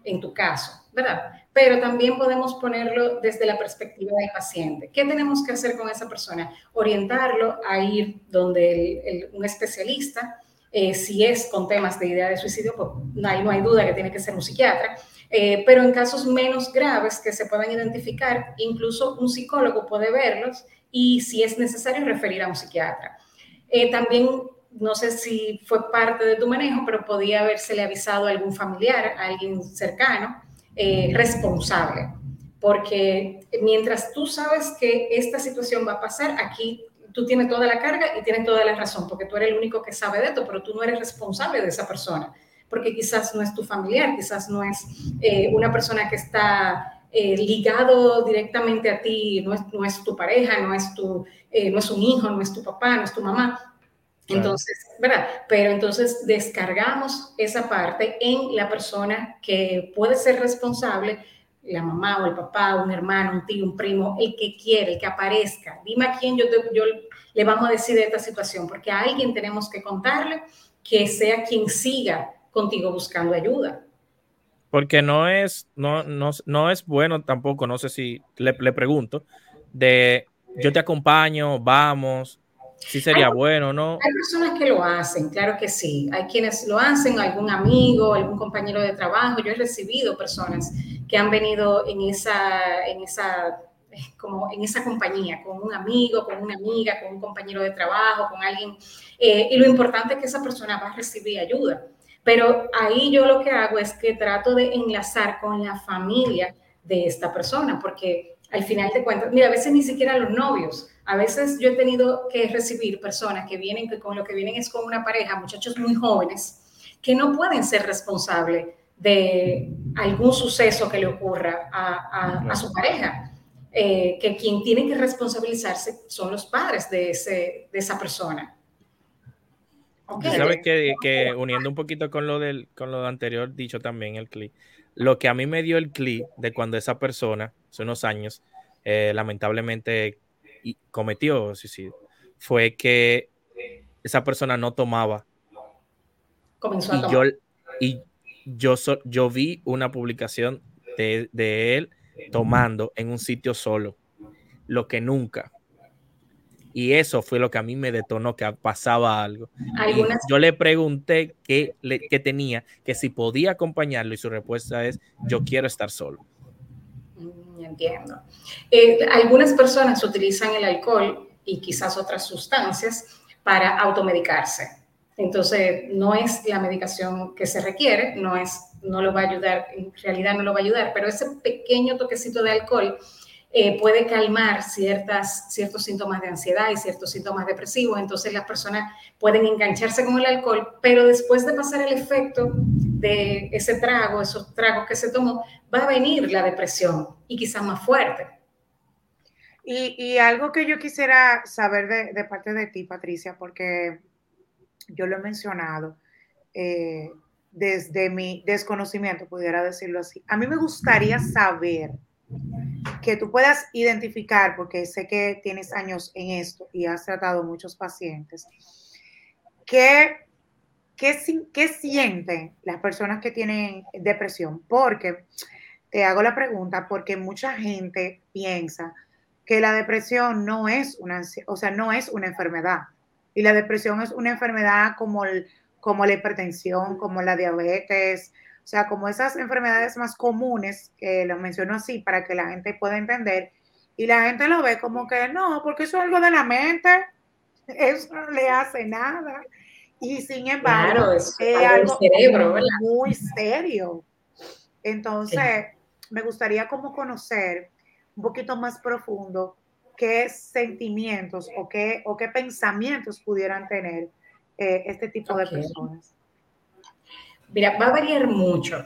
en tu caso, ¿verdad? pero también podemos ponerlo desde la perspectiva del paciente. ¿Qué tenemos que hacer con esa persona? Orientarlo a ir donde un especialista, eh, si es con temas de idea de suicidio, pues ahí no hay duda que tiene que ser un psiquiatra, eh, pero en casos menos graves que se puedan identificar, incluso un psicólogo puede verlos y si es necesario referir a un psiquiatra. Eh, también no sé si fue parte de tu manejo, pero podía habérsele avisado a algún familiar, a alguien cercano, eh, responsable, porque mientras tú sabes que esta situación va a pasar, aquí tú tienes toda la carga y tienes toda la razón, porque tú eres el único que sabe de esto, pero tú no eres responsable de esa persona, porque quizás no es tu familiar, quizás no es eh, una persona que está eh, ligado directamente a ti, no es, no es tu pareja, no es, tu, no es un hijo, no es tu papá, no es tu mamá, entonces, ¿verdad? Pero entonces descargamos esa parte en la persona que puede ser responsable, la mamá o el papá, un hermano, un tío, un primo, el que quiere, el que aparezca. Dime a quién yo, yo le vamos a decir de esta situación, porque a alguien tenemos que contarle que sea quien siga contigo buscando ayuda. Porque no es, no, no, no es bueno tampoco, no sé si le, le pregunto, de yo te acompaño, vamos, Sí sería bueno, ¿no? Hay personas que lo hacen, claro que sí. Hay quienes lo hacen, algún amigo, algún compañero de trabajo. Yo he recibido personas que han venido en esa, en esa, como en esa compañía, con un amigo, con una amiga, con un compañero de trabajo, con alguien. Eh, y lo importante es que esa persona va a recibir ayuda. Pero ahí yo lo que hago es que trato de enlazar con la familia de esta persona, porque al final te cuentas, mira, a veces ni siquiera los novios, a veces yo he tenido que recibir personas que vienen, que con lo que vienen es con una pareja, muchachos muy jóvenes, que no pueden ser responsables de algún suceso que le ocurra a, su pareja. Eh, que quien tiene que responsabilizarse son los padres de, ese, de esa persona. Sabes que, que, uniendo un poquito con lo, del, con lo anterior dicho también, el clip, lo que a mí me dio el clip de cuando esa persona, hace unos años, eh, lamentablemente y cometió suicidio fue que esa persona no tomaba. Comenzó a y Yo, y yo, yo vi una publicación de, de, él tomando en un sitio solo, lo que nunca. Y eso fue lo que a mí me detonó que pasaba algo. yo le pregunté qué, qué tenía, que si podía acompañarlo y su respuesta es, yo quiero estar solo entiendo. Eh, algunas personas utilizan el alcohol y quizás otras sustancias para automedicarse. Entonces, no es la medicación que se requiere, no, es, no lo va a ayudar, en realidad no lo va a ayudar, pero ese pequeño toquecito de alcohol eh, puede calmar ciertas, ciertos síntomas de ansiedad y ciertos síntomas depresivos. Entonces las personas pueden engancharse con el alcohol, pero después de pasar el efecto de ese trago, esos tragos que se tomó, va a venir la depresión y quizás más fuerte. Y, algo que yo quisiera saber de, parte de ti, Patricia, porque yo lo he mencionado eh, desde mi desconocimiento, pudiera decirlo así. A mí me gustaría saber que tú puedas identificar, porque sé que tienes años en esto y has tratado muchos pacientes, ¿qué, qué, qué sienten las personas que tienen depresión? Porque te hago la pregunta, porque mucha gente piensa que la depresión no es una, o sea, no es una enfermedad. Y la depresión es una enfermedad como, como la hipertensión, como la diabetes, sea, como esas enfermedades más comunes, que lo menciono así para que la gente pueda entender, y la gente lo ve como que no, porque eso es algo de la mente, eso no le hace nada. Y sin embargo, es, algo cerebro, muy serio. Entonces, me gustaría como conocer un poquito más profundo qué sentimientos o qué, o qué pensamientos pudieran tener eh, este tipo de personas. Mira, va a variar mucho.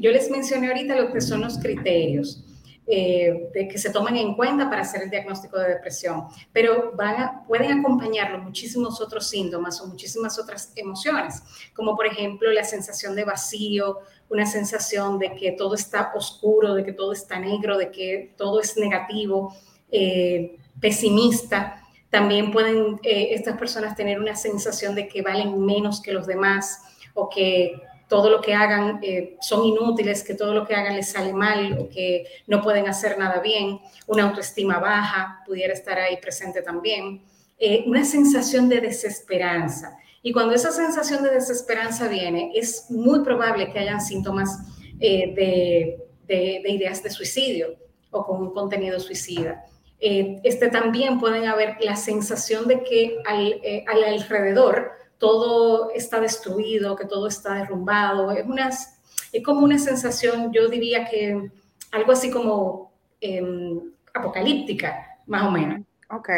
Yo les mencioné ahorita lo que son los criterios. Eh, de que se tomen en cuenta para hacer el diagnóstico de depresión, pero van pueden acompañarlo muchísimos otros síntomas o muchísimas otras emociones, como por ejemplo la sensación de vacío, una sensación de que todo está oscuro, de que todo está negro, de que todo es negativo, eh, pesimista. También pueden eh, estas personas tener una sensación de que valen menos que los demás o que todo lo que hagan eh, son inútiles, que todo lo que hagan les sale mal o que no pueden hacer nada bien, una autoestima baja pudiera estar ahí presente también, eh, una sensación de desesperanza. Y cuando esa sensación de desesperanza viene, es muy probable que hayan síntomas eh, de, de, ideas de suicidio o con un contenido suicida. este, también pueden haber la sensación de que al, al alrededor todo está destruido, que todo está derrumbado. Es, una, es como una sensación, yo diría que algo así como em, apocalíptica, más o menos. Ok.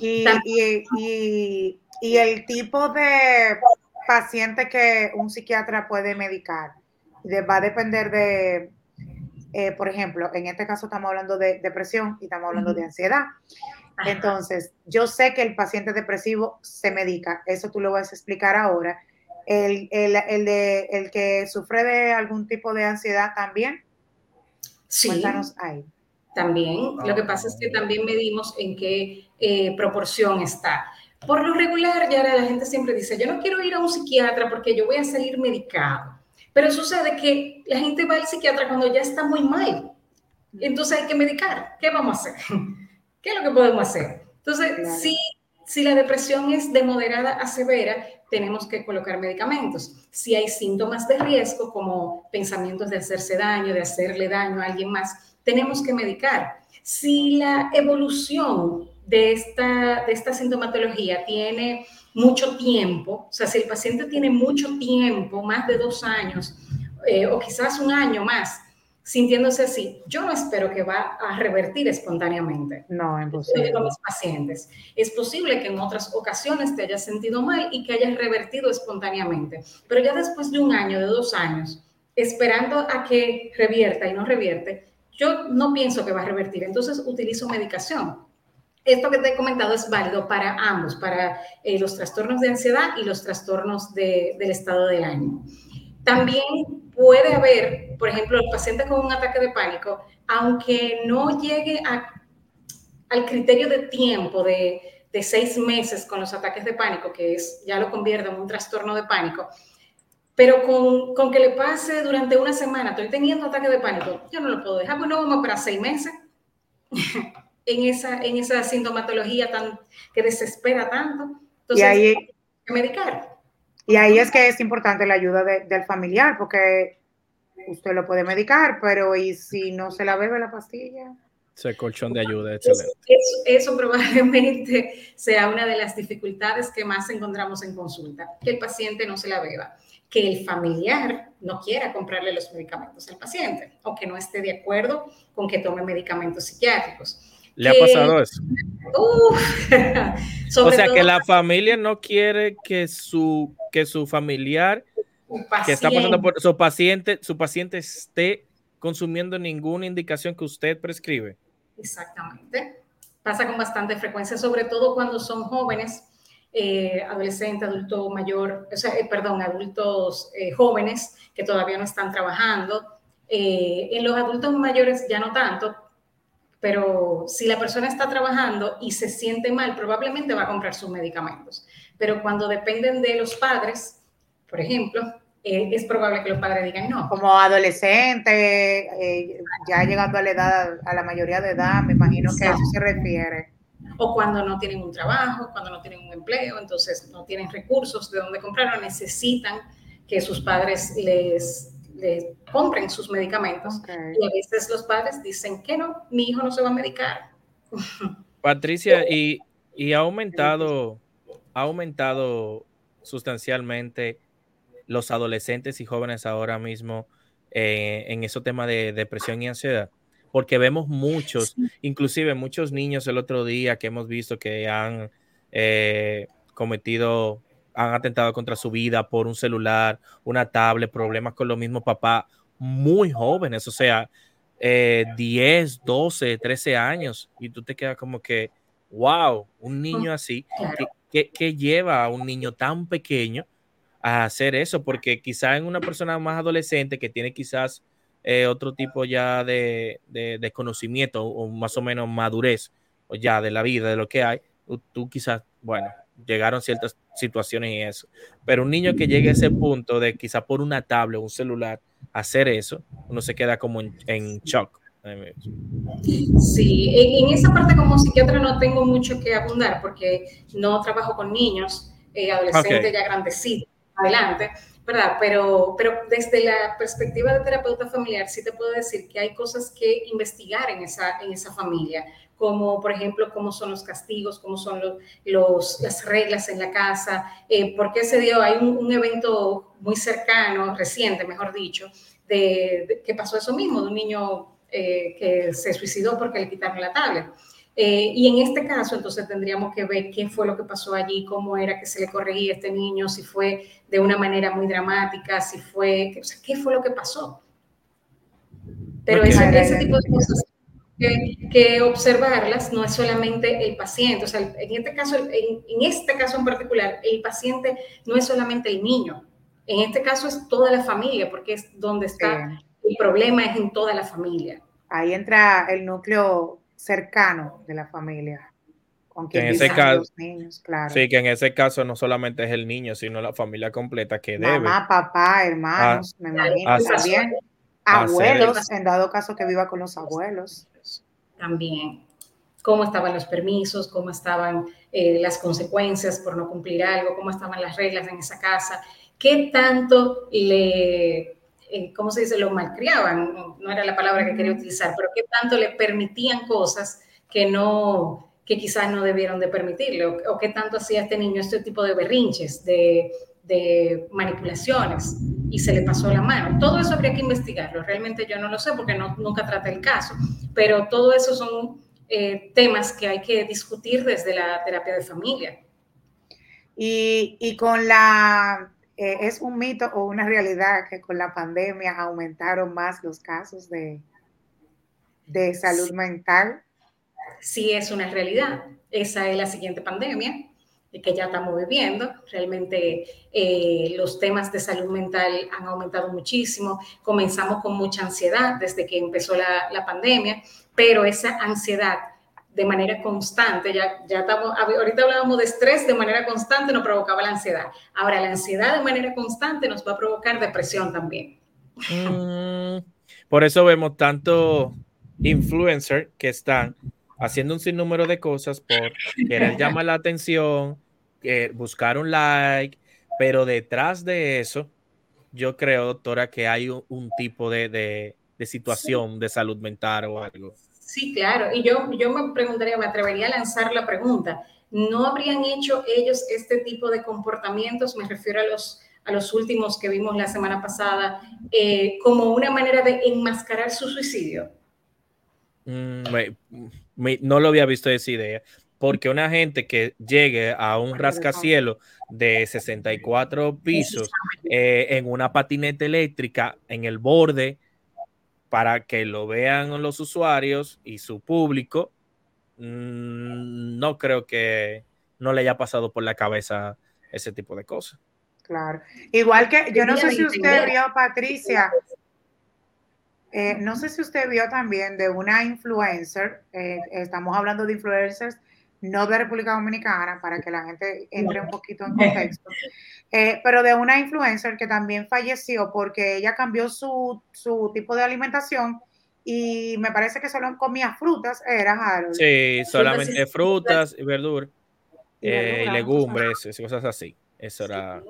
Y, y, y, el tipo de paciente que un psiquiatra puede medicar va a depender de, eh, por ejemplo, en este caso estamos hablando de depresión y estamos hablando de ansiedad. Entonces, yo sé que el paciente depresivo se medica, eso tú lo vas a explicar ahora. El, de, el que sufre de algún tipo de ansiedad también. Sí. Cuéntanos ahí. También, lo que pasa es que también medimos en qué eh, proporción está. Por lo regular, ya la gente siempre dice, yo no quiero ir a un psiquiatra porque yo voy a salir medicado. Pero sucede que la gente va al psiquiatra cuando ya está muy mal. Entonces hay que medicar. ¿Qué vamos a hacer? ¿Qué es lo que podemos hacer? Entonces, si, si la depresión es de moderada a severa, tenemos que colocar medicamentos. Si hay síntomas de riesgo, como pensamientos de hacerse daño, de hacerle daño a alguien más, tenemos que medicar. Si la evolución de esta, de esta sintomatología tiene mucho tiempo, o sea, si el paciente tiene mucho tiempo, más de dos años, eh, o quizás un año más, sintiéndose así, yo no espero que va a revertir espontáneamente. No, es posible. Con mis pacientes. Es posible que en otras ocasiones te hayas sentido mal y que hayas revertido espontáneamente, pero ya después de un año, de dos años, esperando a que revierta y no revierte, yo no pienso que va a revertir, entonces utilizo medicación. Esto que te he comentado es válido para ambos, para eh, los trastornos de ansiedad y los trastornos de, del estado del ánimo. También puede haber, por ejemplo, el paciente con un ataque de pánico, aunque no llegue al criterio de tiempo de, seis meses con los ataques de pánico, que es ya lo convierte en un trastorno de pánico, pero con, que le pase durante una semana, estoy teniendo ataque de pánico, yo no lo puedo dejar, pues no vamos para seis meses en, esa, en esa sintomatología tan, que desespera tanto. Entonces, y hay que medicar. Y ahí es que es importante la ayuda del familiar, porque usted lo puede medicar, pero ¿y si no se la bebe la pastilla? Ese colchón de ayuda, excelente. Eso, probablemente sea una de las dificultades que más encontramos en consulta, que el paciente no se la beba, que el familiar no quiera comprarle los medicamentos al paciente o que no esté de acuerdo con que tome medicamentos psiquiátricos. ¿Le ha pasado eso? o sea, que la familia no quiere que su, que su familiar que está pasando por su paciente, su paciente esté consumiendo ninguna indicación que usted prescribe. Exactamente. Pasa con bastante frecuencia, sobre todo cuando son jóvenes, eh, adolescentes, adulto mayor, o sea, eh, perdón, adultos eh, jóvenes que todavía no están trabajando. en los adultos mayores ya no tanto, pero si la persona está trabajando y se siente mal, probablemente va a comprar sus medicamentos. Pero cuando dependen de los padres, por ejemplo, eh, es probable que los padres digan no. Como adolescente, eh, ya llegando a la edad, a la mayoría de edad, me imagino que a eso se refiere. O cuando no tienen un trabajo, cuando no tienen un empleo, entonces no tienen recursos de dónde comprarlo, necesitan que sus padres les le compren sus medicamentos. Y a veces los padres dicen que no, mi hijo no se va a medicar. Patricia, y, y ha aumentado, ha aumentado sustancialmente los adolescentes y jóvenes ahora mismo eh, en ese tema de depresión y ansiedad? Porque vemos muchos, inclusive muchos niños el otro día que hemos visto que han eh, cometido, han atentado contra su vida por un celular, una tablet, problemas con los mismos papás, muy jóvenes, o sea, 10, 12, 13 años, y tú te quedas como que, wow, un niño así, ¿qué, lleva a un niño tan pequeño a hacer eso? Porque quizás en una persona más adolescente que tiene quizás eh, otro tipo ya de, de, conocimiento o más o menos madurez o ya de la vida, de lo que hay, tú, quizás, bueno, llegaron ciertas situaciones y eso. Pero un niño que llegue a ese punto de quizás por una tablet o un celular hacer eso, uno se queda como en, shock. Sí, en, esa parte como psiquiatra no tengo mucho que abundar porque no trabajo con niños, eh, adolescentes ya grandecitos, adelante, ¿verdad? Pero, pero desde la perspectiva de terapeuta familiar sí te puedo decir que hay cosas que investigar en esa, en esa familia, como por ejemplo cómo son los castigos, cómo son los, las reglas en la casa, eh, porque se dio, hay un, evento muy cercano, reciente, mejor dicho, de, que pasó eso mismo, de un niño eh, que se suicidó porque le quitaron la tablet. Eh, y en este caso, entonces tendríamos que ver qué fue lo que pasó allí, cómo era que se le corregía a este niño, si fue de una manera muy dramática, si fue, o sea, qué fue lo que pasó. Pero ese, ese tipo de cosas que, observarlas no es solamente el paciente, o sea, en este caso, en, este caso en particular, el paciente no es solamente el niño, en este caso es toda la familia, porque es donde está el problema, es en toda la familia. Ahí entra el núcleo cercano de la familia. Con quien en ese caso, los niños, claro. Sí, que en ese caso no solamente es el niño, sino la familia completa que debe. Mamá, papá, hermanos, ah, me imagino también. Abuelos, en dado caso que viva con los abuelos también cómo estaban los permisos, cómo estaban eh, las consecuencias por no cumplir algo, cómo estaban las reglas en esa casa, qué tanto le, eh, ¿cómo se dice?, lo malcriaban, no, era la palabra que quería utilizar, pero qué tanto le permitían cosas que no que quizás no debieron de permitirle, o, qué tanto hacía este niño este tipo de berrinches, de, de manipulaciones y se le pasó la mano. Todo eso habría que investigarlo. Realmente yo no lo sé porque no, nunca traté el caso, pero todo eso son eh, temas que hay que discutir desde la terapia de familia. Y, y con la, eh, es un mito o una realidad que con la pandemia aumentaron más los casos de, de salud mental. Sí, es una realidad. Esa es la siguiente pandemia que ya estamos viviendo. Realmente eh, los temas de salud mental han aumentado muchísimo. Comenzamos con mucha ansiedad desde que empezó la, la pandemia, pero esa ansiedad de manera constante, ya, ya estamos, ahorita hablábamos de estrés de manera constante, nos provocaba la ansiedad. Ahora, la ansiedad de manera constante nos va a provocar depresión también. Mm, por eso vemos tanto influencer que están haciendo un sinnúmero de cosas por querer llamar la atención, buscar un like, pero detrás de eso, yo creo, doctora, que hay un, tipo de, situación de salud mental o algo. Sí, claro. Y yo, yo me preguntaría, me atrevería a lanzar la pregunta, ¿no habrían hecho ellos este tipo de comportamientos? Me refiero a los, a los últimos que vimos la semana pasada, eh, como una manera de enmascarar su suicidio. Mm, no lo había visto esa idea, porque una gente que llegue a un rascacielos de 64 pisos eh, en una patineta eléctrica en el borde para que lo vean los usuarios y su público, mm, no creo que no le haya pasado por la cabeza ese tipo de cosas. Claro. Igual que yo no sé si usted vio, Patricia, eh, no sé si usted vio también de una influencer, eh, estamos hablando de influencers no de República Dominicana, para que la gente entre un poquito en contexto, eh, pero de una influencer que también falleció porque ella cambió su, tipo de alimentación y me parece que solo comía frutas, era Harold. Sí, solamente frutas y verduras, y legumbres, cosas así. Eso era.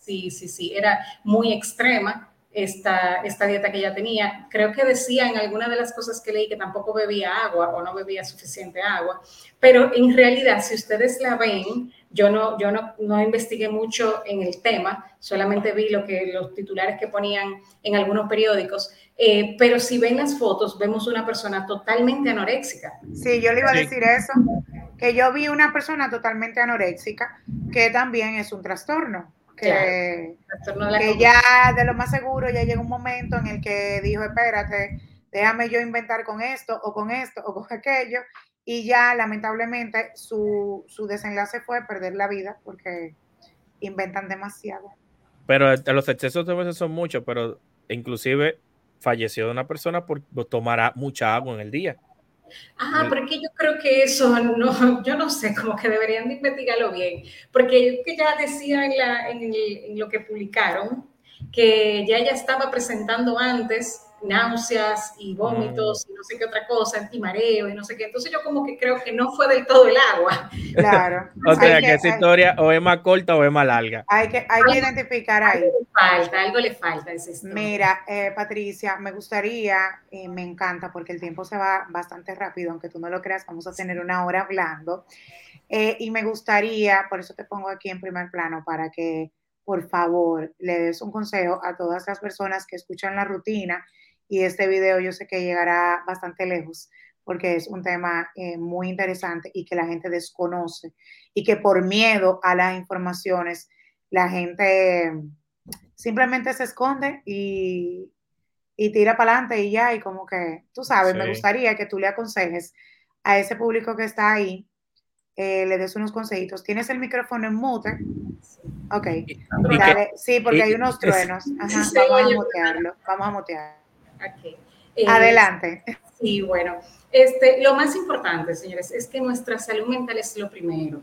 Sí, sí, sí, era muy extrema esta, esta dieta que ella tenía. Creo que decía en alguna de las cosas que leí que tampoco bebía agua o no bebía suficiente agua, pero en realidad, si ustedes la ven, yo no, yo no, no investigué mucho en el tema, solamente vi lo que los titulares que ponían en algunos periódicos, eh, pero si ven las fotos, vemos una persona totalmente anoréxica. Sí, yo le iba a decir eso, que yo vi una persona totalmente anoréxica, que también es un trastorno que, que ya de lo más seguro ya llega un momento en el que dijo, espérate, déjame yo inventar con esto o con esto o con aquello, y ya lamentablemente su, su desenlace fue perder la vida porque inventan demasiado. Pero los excesos de veces son muchos, pero inclusive falleció una persona por tomar mucha agua en el día. Ah, porque yo creo que eso, no, yo no sé, como que deberían de investigarlo bien, porque que ya decía en, la, en, en lo que publicaron que ya ella estaba presentando antes náuseas y vómitos mm. y no sé qué otra cosa, y mareo y no sé qué. Entonces yo como que creo que no fue del todo el agua. Claro. o sea, que, esa historia o es más corta o es más larga. Hay que, hay que identificar ahí. Algo le falta, algo le falta. Mira, eh, Patricia, me gustaría, y me encanta porque el tiempo se va bastante rápido, aunque tú no lo creas, vamos a tener una hora hablando. Eh, y me gustaría, por eso te pongo aquí en primer plano, para que por favor le des un consejo a todas las personas que escuchan la rutina y este video yo sé que llegará bastante lejos porque es un tema eh, muy interesante y que la gente desconoce y que por miedo a las informaciones la gente simplemente se esconde y, tira para adelante y ya, y como que, tú sabes, me gustaría que tú le aconsejes a ese público que está ahí, eh, le des unos consejitos. ¿Tienes el micrófono en mute? Ok. sí, porque hay unos truenos. Ajá, vamos a mutearlo, vamos a mutearlo. Eh, Adelante. Sí, bueno, este, lo más importante, señores, es que nuestra salud mental es lo primero.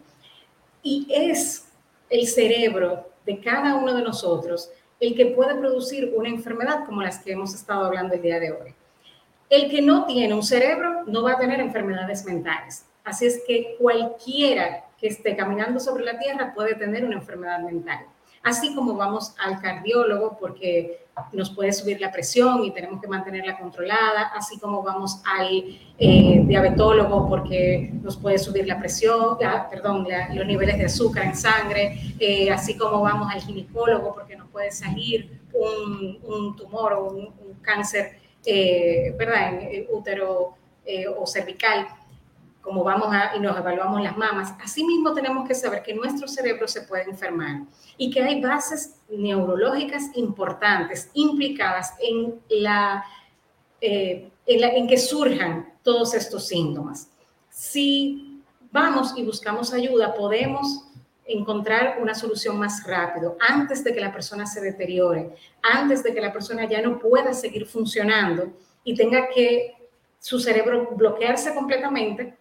Y es el cerebro de cada uno de nosotros el que puede producir una enfermedad como las que hemos estado hablando el día de hoy. El que no tiene un cerebro no va a tener enfermedades mentales. Así es que cualquiera que esté caminando sobre la tierra puede tener una enfermedad mental así como vamos al cardiólogo porque nos puede subir la presión y tenemos que mantenerla controlada, así como vamos al eh, diabetólogo porque nos puede subir la presión, perdón, los niveles de azúcar en sangre, eh, así como vamos al ginecólogo porque nos puede salir un, tumor o un, cáncer, eh, ¿verdad?, útero o cervical como vamos a, y nos evaluamos las mamas, asimismo tenemos que saber que nuestro cerebro se puede enfermar y que hay bases neurológicas importantes implicadas en, la, eh, en, en que surjan todos estos síntomas. Si vamos y buscamos ayuda, podemos encontrar una solución más rápido, antes de que la persona se deteriore, antes de que la persona ya no pueda seguir funcionando y tenga que su cerebro bloquearse completamente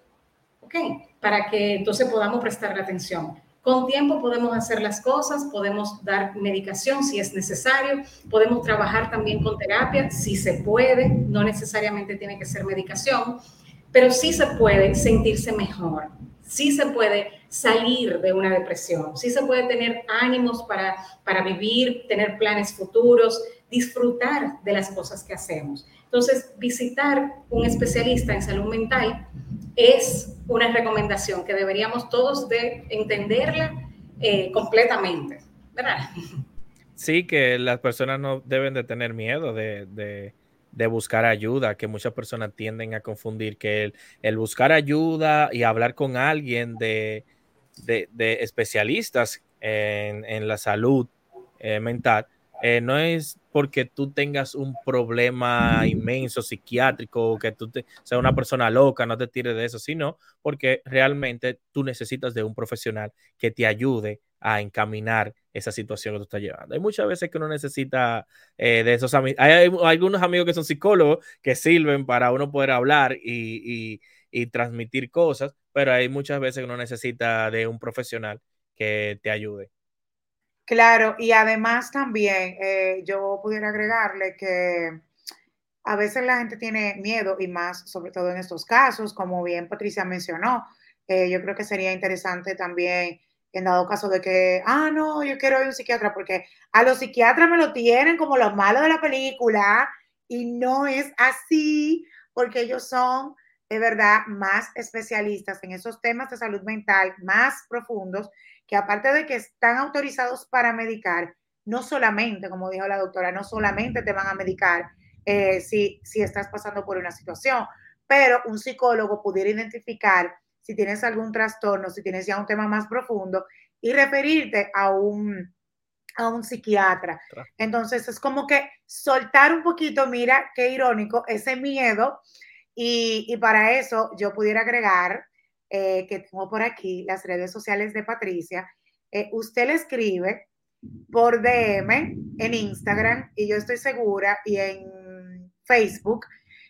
para que entonces podamos prestar atención. Con tiempo podemos hacer las cosas, podemos dar medicación si es necesario, podemos trabajar también con terapia si se puede, no necesariamente tiene que ser medicación, pero sí se puede sentirse mejor, sí se puede salir de una depresión, sí se puede tener ánimos para, para vivir, tener planes futuros, disfrutar de las cosas que hacemos. Entonces, visitar un especialista en salud mental es una recomendación que deberíamos todos de entenderla eh, completamente, ¿verdad? Sí, que las personas no deben de tener miedo de, buscar ayuda, que muchas personas tienden a confundir que el, buscar ayuda y hablar con alguien de, especialistas en, la salud eh, mental eh, no es porque tú tengas un problema inmenso psiquiátrico que tú seas una persona loca, no te tires de eso, sino porque realmente tú necesitas de un profesional que te ayude a encaminar esa situación que tú estás llevando. Hay muchas veces que uno necesita eh, de esos amigos. Hay, algunos amigos que son psicólogos que sirven para uno poder hablar y, y transmitir cosas, pero hay muchas veces que uno necesita de un profesional que te ayude. Claro, y además también eh, yo pudiera agregarle que a veces la gente tiene miedo y más, sobre todo en estos casos, como bien Patricia mencionó, eh, yo creo que sería interesante también en dado caso de que, ah, no, yo quiero ir a un psiquiatra, porque a los psiquiatras me lo tienen como los malos de la película y no es así, porque ellos son de verdad más especialistas en esos temas de salud mental más profundos, que aparte de que están autorizados para medicar, no solamente, como dijo la doctora, no solamente te van a medicar eh, si, si estás pasando por una situación, pero un psicólogo pudiera identificar si tienes algún trastorno, si tienes ya un tema más profundo y referirte a un, a un psiquiatra. Entonces es como que soltar un poquito, mira qué irónico, ese miedo y, para eso yo pudiera agregar eh, que tengo por aquí las redes sociales de Patricia. Eh, usted le escribe por DM en Instagram y yo estoy segura y en Facebook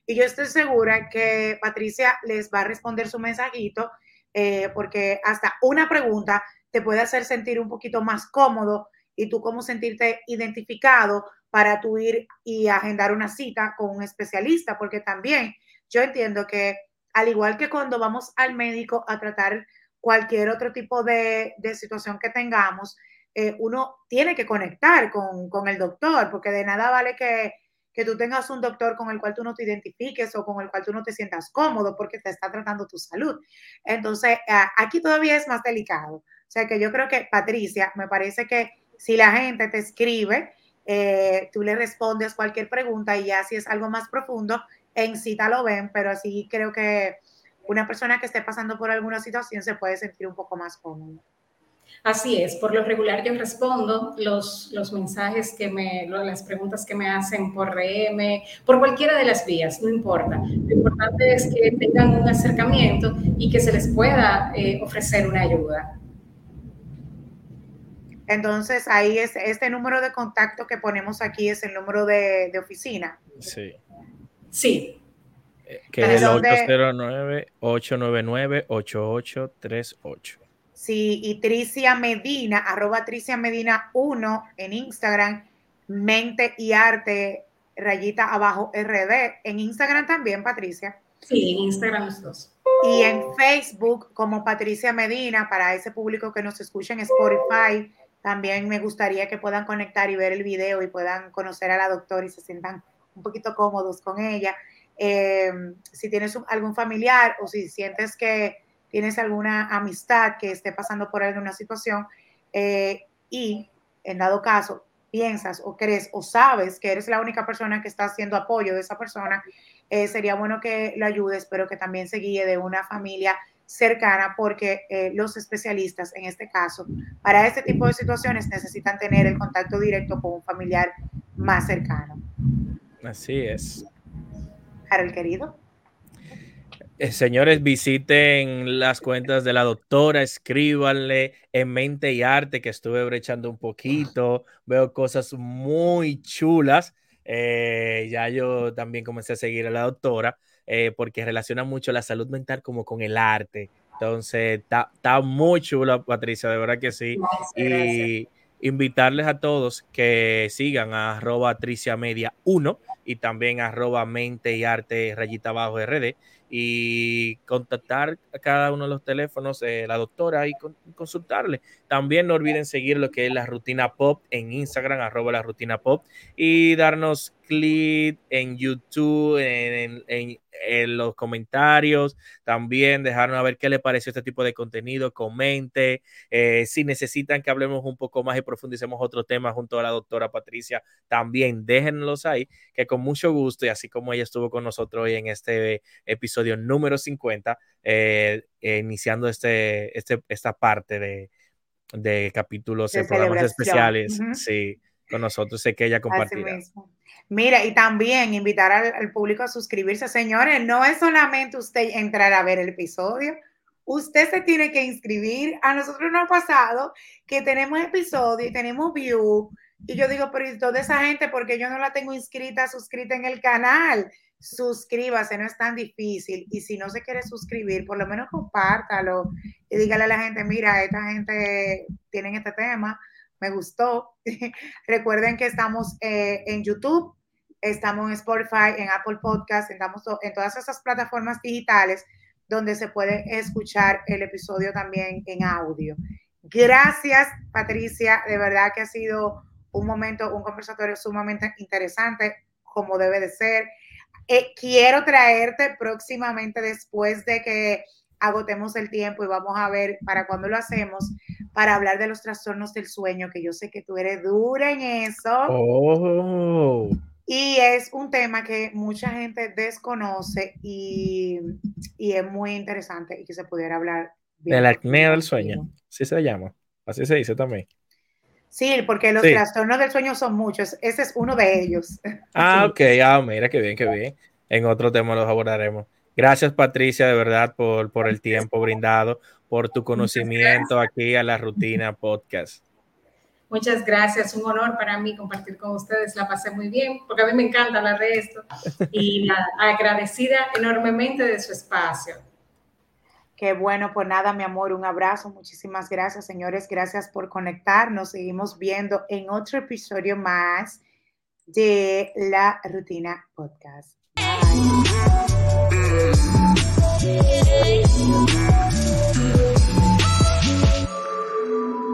y yo estoy segura que Patricia les va a responder su mensajito eh, porque hasta una pregunta te puede hacer sentir un poquito más cómodo y tú cómo sentirte identificado para tú ir y agendar una cita con un especialista, porque también yo entiendo que al igual que cuando vamos al médico a tratar cualquier otro tipo de, situación que tengamos, eh, uno tiene que conectar con, el doctor, porque de nada vale que, que, tú tengas un doctor con el cual tú no te identifiques o con el cual tú no te sientas cómodo porque te está tratando tu salud. Entonces, aquí todavía es más delicado. O sea que yo creo que, Patricia, me parece que si la gente te escribe, eh, tú le respondes cualquier pregunta y ya si es algo más profundo, en cita lo ven, pero así creo que una persona que esté pasando por alguna situación se puede sentir un poco más cómoda. Así es, por lo regular yo respondo los, los mensajes que me, las preguntas que me hacen por DM, por cualquiera de las vías, no importa. Lo importante es que tengan un acercamiento y que se les pueda eh, ofrecer una ayuda. Entonces, ahí es este número de contacto que ponemos aquí es el número de, de oficina. Sí. Sí. Eh, que es el 809-899-8838. Sí, y Tricia Medina, arroba Tricia Medina 1 en Instagram, Mente y Arte, rayita abajo RD. En Instagram también, Patricia. Sí, en Instagram los dos. Y en Facebook como Patricia Medina, para ese público que nos escucha en Spotify, también me gustaría que puedan conectar y ver el video y puedan conocer a la doctora y se sientan un poquito cómodos con ella. Em, si tienes algún familiar o si sientes que tienes alguna amistad que esté pasando por alguna situación eh, y en dado caso piensas o crees o sabes que eres la única persona que está haciendo apoyo de esa persona, eh, sería bueno que lo ayudes, pero que también se guíe de una familia cercana porque eh, los especialistas, en este caso, para este tipo de situaciones necesitan tener el contacto directo con un familiar más cercano. Así es. Harold querido. Eh, señores, visiten las cuentas de la doctora, escríbanle en mente y arte que estuve brechando un poquito, veo cosas muy chulas. Eh, ya yo también comencé a seguir a la doctora eh, porque relaciona mucho la salud mental como con el arte. Entonces, está muy chula, Patricia, de verdad que sí. y invitarles a todos que sigan a arroba Tricia Media 1 y también arroba mente y arte rayita abajo RD y contactar a cada uno de los teléfonos de la doctora y consultarle. También no olviden seguir lo que es la rutina pop en Instagram, arroba la rutina pop y darnos en YouTube, en, en los comentarios, también dejarnos a ver qué les pareció este tipo de contenido, comente, eh, si necesitan que hablemos un poco más y profundicemos otro tema junto a la doctora Patricia, también déjenlos ahí, que con mucho gusto y así como ella estuvo con nosotros hoy en este episodio número 50, eh, iniciando este, este, esta parte de, de capítulos de programas especiales, sí, con nosotros, sé que ella compartirá. Mira, y también invitar al, público a suscribirse. Señores, no es solamente usted entrar a ver el episodio, usted se tiene que inscribir. A nosotros nos ha pasado que tenemos episodio y tenemos view. Y yo digo, pero ¿y toda esa gente, porque yo no la tengo inscrita, suscrita en el canal? Suscríbase, no es tan difícil. Y si no se quiere suscribir, por lo menos compártalo y dígale a la gente, mira, esta gente tiene este tema me gustó. Recuerden que estamos eh, en YouTube, estamos en Spotify, en Apple Podcast, estamos en todas esas plataformas digitales donde se puede escuchar el episodio también en audio. Gracias, Patricia. De verdad que ha sido un momento, un conversatorio sumamente interesante, como debe de ser. Eh, quiero traerte próximamente después de que agotemos el tiempo y vamos a ver para cuándo lo hacemos, para hablar de los trastornos del sueño, que yo sé que tú eres dura en eso. Oh. Y es un tema que mucha gente desconoce y, y es muy interesante y que se pudiera hablar. De la apnea del sueño, así se llama, así se dice también. Sí, porque los trastornos del sueño son muchos. Ese es uno de ellos. Ah, ok. Ah, mira, qué bien, qué bien. En otro tema los abordaremos. Gracias, Patricia, de verdad, por, por el tiempo brindado, por tu conocimiento aquí a la rutina podcast. Muchas gracias, un honor para mí compartir con ustedes. La pasé muy bien, porque a mí me encanta hablar de esto. Y agradecida enormemente de su espacio. Qué bueno, pues nada, mi amor, un abrazo. Muchísimas gracias, señores. Gracias por conectarnos. Seguimos viendo en otro episodio más de la Rutina Podcast. Bye. Yeah.